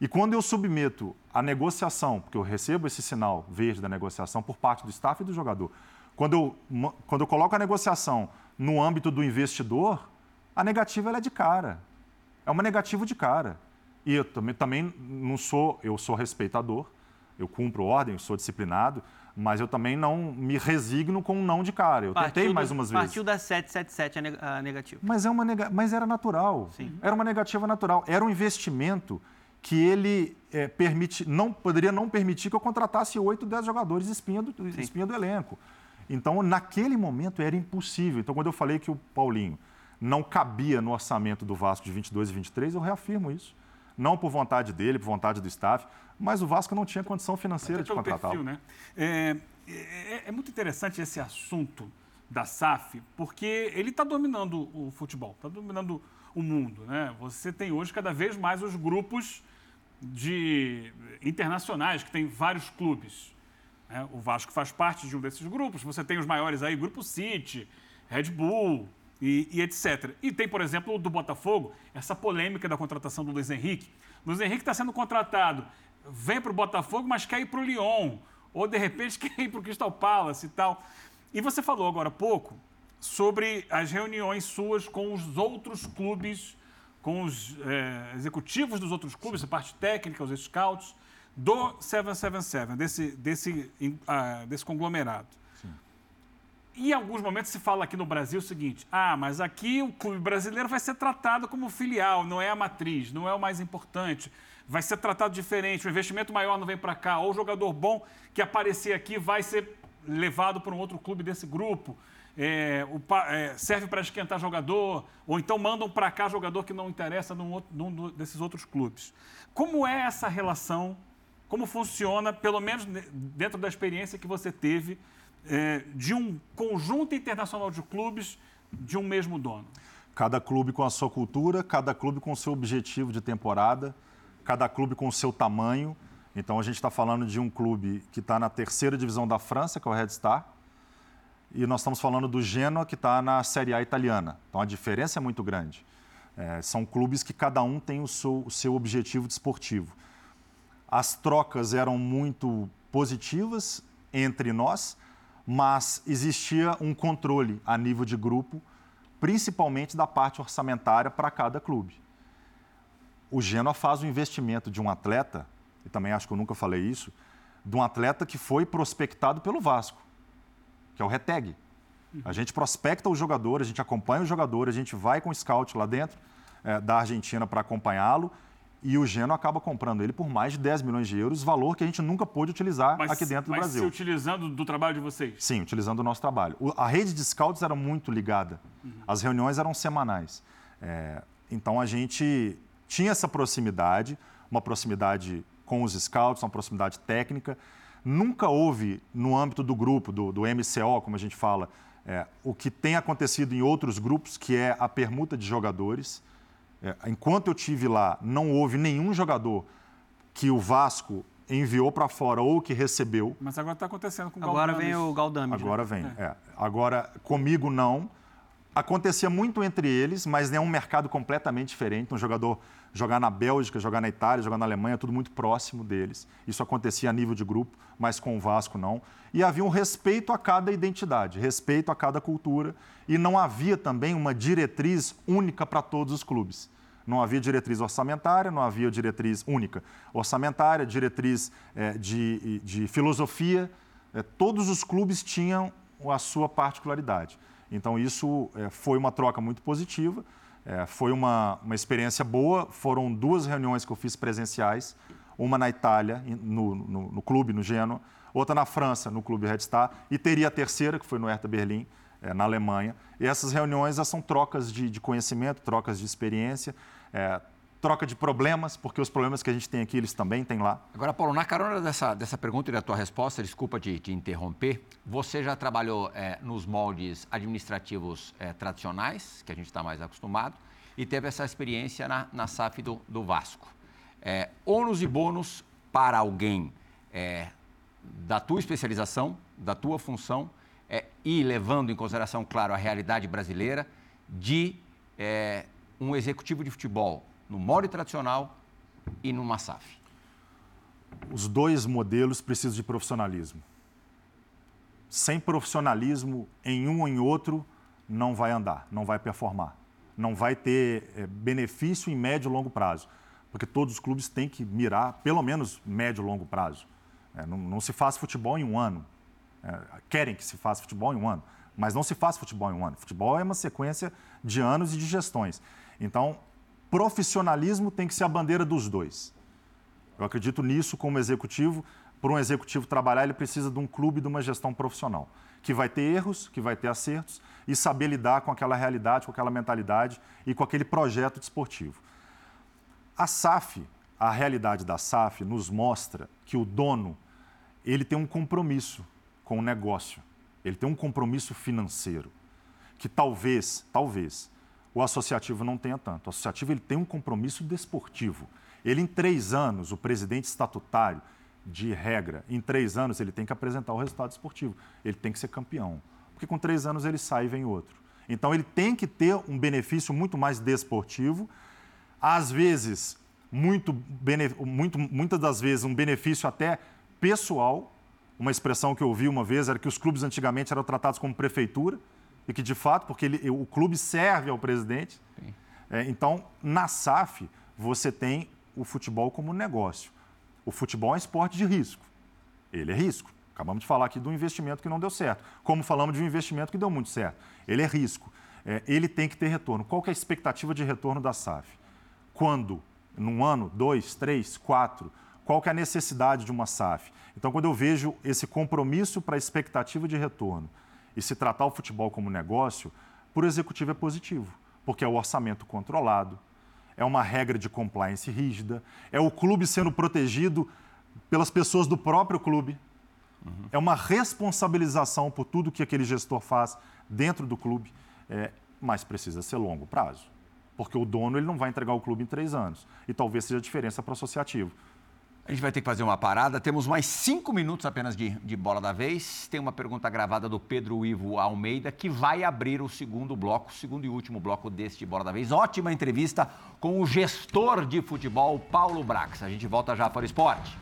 E quando eu submeto a negociação, porque eu recebo esse sinal verde da negociação por parte do staff e do jogador, quando eu, quando eu coloco a negociação no âmbito do investidor, a negativa é de cara. É uma negativa de cara. E eu também, também não sou, eu sou respeitador, eu cumpro ordem, eu sou disciplinado, mas eu também não me resigno com um não de cara. Eu tentei do- mais umas vezes. Partiu da 777 a, neg- a negativa. Mas, é uma nega- mas era natural. Era uma negativa natural. Era um investimento que ele eh, permite, não, poderia não permitir que eu contratasse 8, 10 jogadores espinha do, espinha do elenco. Então, naquele momento, era impossível. Então, quando eu falei que o Paulinho não cabia no orçamento do Vasco de 22 e 23, eu reafirmo isso. Não por vontade dele, por vontade do staff, mas o Vasco não tinha condição financeira Até de contratá-lo. né? É, é- é muito interessante esse assunto da SAF, porque ele está dominando o futebol, está dominando o mundo, né? Você tem hoje cada vez mais os grupos de internacionais que tem vários clubes. né? O Vasco faz parte de um desses grupos. Você tem os maiores aí, Grupo City, Red Bull e, e etc. E tem, por exemplo, o do Botafogo, essa polêmica da contratação do Luiz Henrique. Luiz Henrique está sendo contratado, vem para o Botafogo, mas quer ir para o Lyon. ou de repente quer ir para o Crystal Palace e tal. E você falou agora há pouco sobre as reuniões suas com os outros clubes, com os é, executivos dos outros clubes, a parte técnica, os scouts, do 777, desse, desse, uh, desse conglomerado. E em alguns momentos se fala aqui no Brasil o seguinte: ah, mas aqui o clube brasileiro vai ser tratado como filial, não é a matriz, não é o mais importante. Vai ser tratado diferente, o investimento maior não vem para cá, ou o jogador bom que aparecer aqui vai ser levado para um outro clube desse grupo. É, o, é, serve para esquentar jogador, ou então mandam para cá jogador que não interessa num, outro, num desses outros clubes. Como é essa relação? Como funciona, pelo menos dentro da experiência que você teve é, de um conjunto internacional de clubes de um mesmo dono? Cada clube com a sua cultura, cada clube com o seu objetivo de temporada, cada clube com o seu tamanho. Então a gente está falando de um clube que está na terceira divisão da França, que é o Red Star, e nós estamos falando do Genoa, que está na Série A italiana. Então a diferença é muito grande. É, são clubes que cada um tem o seu, o seu objetivo desportivo. As trocas eram muito positivas entre nós, mas existia um controle a nível de grupo, principalmente da parte orçamentária para cada clube. O Genoa faz o investimento de um atleta, e também acho que eu nunca falei isso, de um atleta que foi prospectado pelo Vasco, que é o Reteg. A gente prospecta o jogador, a gente acompanha o jogador, a gente vai com o scout lá dentro é, da Argentina para acompanhá-lo e o Genoa acaba comprando ele por mais de 10 milhões de euros, valor que a gente nunca pôde utilizar mas, aqui dentro do Brasil. Mas utilizando do trabalho de vocês? Sim, utilizando o nosso trabalho. O, a rede de scouts era muito ligada. Uhum. As reuniões eram semanais. É, então a gente tinha essa proximidade, uma proximidade com os scouts, uma proximidade técnica. Nunca houve, no âmbito do grupo, do, do MCO, como a gente fala, é, o que tem acontecido em outros grupos, que é a permuta de jogadores. É, enquanto eu tive lá, não houve nenhum jogador que o Vasco enviou para fora ou que recebeu. Mas agora está acontecendo com o Agora vem o Galdames. Agora né? vem, é. é. Agora, comigo não. Acontecia muito entre eles, mas é um mercado completamente diferente. Um jogador jogar na Bélgica, jogar na Itália, jogar na Alemanha, tudo muito próximo deles. Isso acontecia a nível de grupo, mas com o Vasco não. E havia um respeito a cada identidade, respeito a cada cultura. E não havia também uma diretriz única para todos os clubes. Não havia diretriz orçamentária, não havia diretriz única orçamentária, diretriz é, de, de, filosofia. É, todos os clubes tinham a sua particularidade. Então, isso é, foi uma troca muito positiva, é, foi uma, uma experiência boa. Foram duas reuniões que eu fiz presenciais, uma na Itália, no, no, no clube, no Genoa, outra na França, no clube Red Star, e teria a terceira, que foi no Hertha Berlim, é, na Alemanha. E essas reuniões são trocas de, de, conhecimento, trocas de experiência, é, troca de problemas, porque os problemas que a gente tem aqui, eles também têm lá. Agora, Paulo, na carona dessa, dessa pergunta e da tua resposta, desculpa te, te interromper, você já trabalhou é, nos moldes administrativos é, tradicionais, que a gente está mais acostumado, e teve essa experiência na, na SAF do, do Vasco. É, ônus e bônus para alguém é, da tua especialização, da tua função, é, e levando em consideração, claro, a realidade brasileira, de é, um executivo de futebol no molde tradicional e numa SAF? Os dois modelos precisam de profissionalismo. Sem profissionalismo em um ou em outro, não vai andar, não vai performar. Não vai ter é, benefício em médio e longo prazo. Porque todos os clubes têm que mirar, pelo menos médio e longo prazo. É, não, não, se faz futebol em um ano. É, querem que se faça futebol em um ano, mas não se faz futebol em um ano. Futebol é uma sequência de anos e de gestões. Então, profissionalismo tem que ser a bandeira dos dois. Eu acredito nisso como executivo. Para um executivo trabalhar, ele precisa de um clube, de uma gestão profissional, que vai ter erros, que vai ter acertos e saber lidar com aquela realidade, com aquela mentalidade e com aquele projeto desportivo. A SAF, a realidade da SAF nos mostra que o dono, ele tem um compromisso com o negócio. Ele tem um compromisso financeiro que talvez, talvez o associativo não tenha tanto. O associativo ele tem um compromisso desportivo. Ele, em três anos, o presidente estatutário, de regra, em três anos ele tem que apresentar o resultado esportivo. Ele tem que ser campeão. Porque com três anos ele sai e vem outro. Então ele tem que ter um benefício muito mais desportivo, às vezes, muito, muito, muitas das vezes, um benefício até pessoal, Uma expressão que eu ouvi uma vez era que os clubes antigamente eram tratados como prefeitura, e que, de fato, porque ele, o clube serve ao presidente. É, então, na SAF, você tem o futebol como negócio. O futebol é um esporte de risco. Ele é risco. Acabamos de falar aqui do investimento que não deu certo. Como falamos de um investimento que deu muito certo. Ele é risco. É, ele tem que ter retorno. Qual é a expectativa de retorno da SAF? Quando? Num ano, dois, três, quatro? Qual que é a necessidade de uma SAF? Então, quando eu vejo esse compromisso para a expectativa de retorno e se tratar o futebol como negócio, por executivo é positivo, porque é o orçamento controlado, é uma regra de compliance rígida, é o clube sendo protegido pelas pessoas do próprio clube. Uhum. É uma responsabilização por tudo que aquele gestor faz dentro do clube, é, mas precisa ser longo prazo. Porque o dono ele não vai entregar o clube em três anos. E talvez seja a diferença para o associativo. A gente vai ter que fazer uma parada. Temos mais cinco minutos apenas de, de, bola da vez. Tem uma pergunta gravada do Pedro Ivo Almeida, que vai abrir o segundo bloco, o segundo e último bloco deste Bola da Vez. Ótima entrevista com o gestor de futebol, Paulo Brax. A gente volta já para o esporte.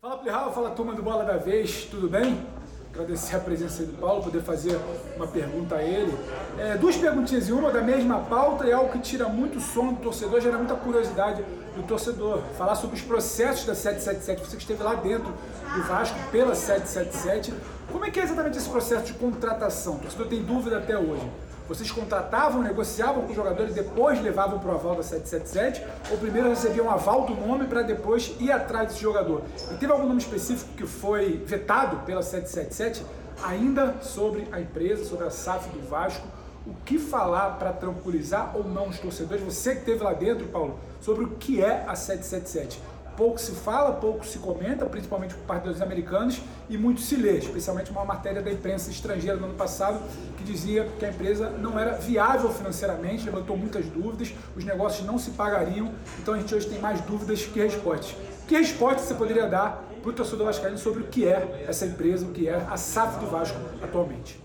Fala, Plihal. Fala, turma do Bola da Vez. Tudo bem? Agradecer a presença do Paulo, poder fazer uma pergunta a ele. É, duas perguntinhas em uma, da mesma pauta, e algo que tira muito som do torcedor, gera muita curiosidade do torcedor. Falar sobre os processos da 777, você que esteve lá dentro do Vasco pela 777. Como é que é exatamente esse processo de contratação? O torcedor tem dúvida até hoje. Vocês contratavam, negociavam com o jogador e depois levavam para o aval da 777? Ou primeiro recebiam um aval do nome para depois ir atrás desse jogador? E teve algum nome específico que foi vetado pela 777? Ainda sobre a empresa, sobre a SAF do Vasco, o que falar para tranquilizar ou não os torcedores? Você que esteve lá dentro, Paulo, sobre o que é a 777 pouco se fala, pouco se comenta, principalmente por parte dos americanos, e muito se lê, especialmente uma matéria da imprensa estrangeira no ano passado que dizia que a empresa não era viável financeiramente, levantou muitas dúvidas, os negócios não se pagariam, então a gente hoje tem mais dúvidas que respostas. Que resposta você poderia dar para o torcedor vascaíno sobre o que é essa empresa, o que é a SAF do Vasco atualmente?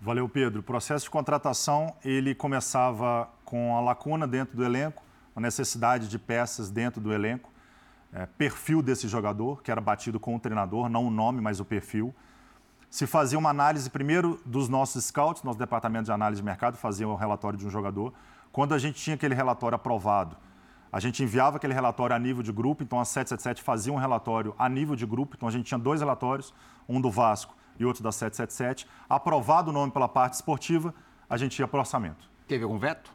Valeu, Pedro. O processo de contratação, ele começava com a lacuna dentro do elenco, uma necessidade de peças dentro do elenco, é, perfil desse jogador, que era batido com o treinador, não o nome, mas o perfil. Se fazia uma análise primeiro dos nossos scouts, nosso departamento de análise de mercado fazia um relatório de um jogador. Quando a gente tinha aquele relatório aprovado, a gente enviava aquele relatório a nível de grupo, então a 777 fazia um relatório a nível de grupo, então a gente tinha dois relatórios, um do Vasco e outro da 777. Aprovado o nome pela parte esportiva, a gente ia para o orçamento. Teve algum veto?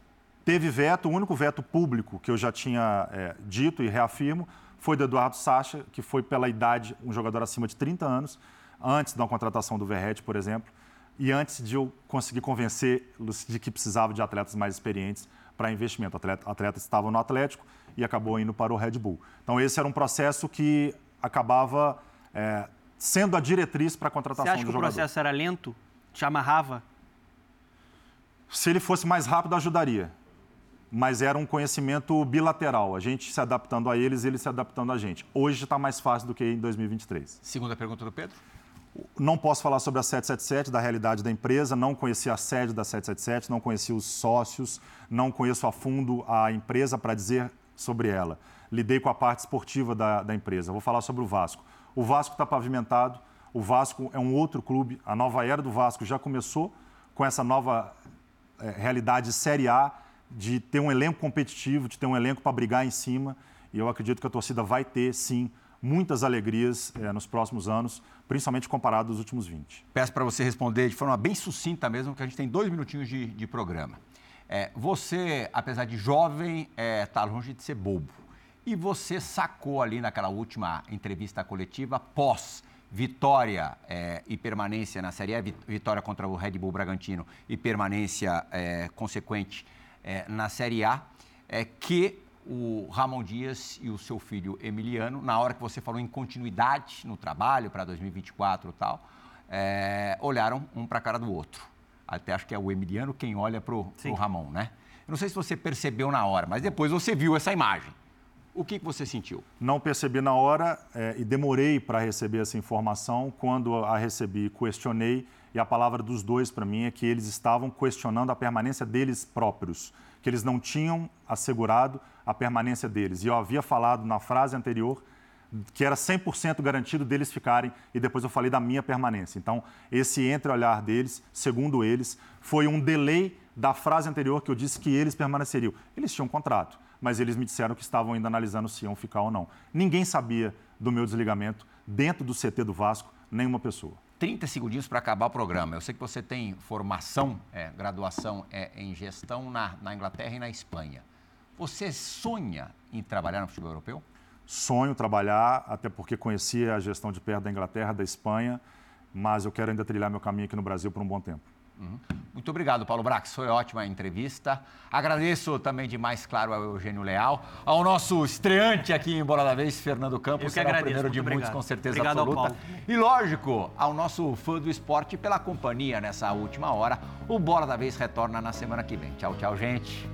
Teve veto, o único veto público que eu já tinha é, dito e reafirmo foi do Eduardo Sacha, que foi pela idade um jogador acima de 30 anos, antes da contratação do Verrete, por exemplo, e antes de eu conseguir convencer de que precisava de atletas mais experientes para investimento. Atleta, atletas estavam no Atlético e acabou indo para o Red Bull. Então, esse era um processo que acabava é, sendo a diretriz para a contratação do jogador. Você acha que o processo era lento? Te amarrava? Se ele fosse mais rápido, ajudaria mas era um conhecimento bilateral, a gente se adaptando a eles, eles se adaptando a gente. Hoje está mais fácil do que em 2023. Segunda pergunta do Pedro. Não posso falar sobre a 777, da realidade da empresa, não conheci a sede da 777, não conheci os sócios, não conheço a fundo a empresa para dizer sobre ela. Lidei com a parte esportiva da, da empresa. Vou falar sobre o Vasco. O Vasco está pavimentado, o Vasco é um outro clube, a nova era do Vasco já começou com essa nova é, realidade Série A, de ter um elenco competitivo, de ter um elenco para brigar em cima. E eu acredito que a torcida vai ter, sim, muitas alegrias é, nos próximos anos, principalmente comparado aos últimos 20. Peço para você responder de forma bem sucinta mesmo, que a gente tem dois minutinhos de, de programa. É, você, apesar de jovem, está é, tá longe de ser bobo. E você sacou ali naquela última entrevista coletiva, pós vitória é, e permanência na Série E, vitória contra o Red Bull Bragantino e permanência é, consequente é, na Série A, é, que o Ramon Dias e o seu filho Emiliano, na hora que você falou em continuidade no trabalho para 2024 e tal, é, olharam um para a cara do outro. Até acho que é o Emiliano quem olha para o Ramon, né? Eu não sei se você percebeu na hora, mas depois você viu essa imagem. O que, que você sentiu? Não percebi na hora é, e demorei para receber essa informação. Quando a recebi, questionei e a palavra dos dois para mim é que eles estavam questionando a permanência deles próprios, que eles não tinham assegurado a permanência deles. E eu havia falado na frase anterior que era 100% garantido deles ficarem, e depois eu falei da minha permanência. Então, esse entreolhar deles, segundo eles, foi um delay da frase anterior que eu disse que eles permaneceriam. Eles tinham um contrato, mas eles me disseram que estavam ainda analisando se iam ficar ou não. Ninguém sabia do meu desligamento dentro do CT do Vasco, nenhuma pessoa. 30 segundinhos para acabar o programa. Eu sei que você tem formação, é, graduação é, em gestão na, na Inglaterra e na Espanha. Você sonha em trabalhar no futebol europeu? sonho trabalhar, até porque conhecia a gestão de perto da Inglaterra, da Espanha, mas eu quero ainda trilhar meu caminho aqui no Brasil por um bom tempo. Uhum. Muito obrigado, Paulo Brax. Foi ótima a entrevista. Agradeço também demais, claro, ao Eugênio Leal, ao nosso estreante aqui em Bola da Vez, Fernando Campos. será agradeço, o primeiro de obrigado. muitos, com certeza obrigado absoluta. E lógico, ao nosso fã do esporte pela companhia nessa última hora. O Bola da Vez retorna na semana que vem. Tchau, tchau, gente.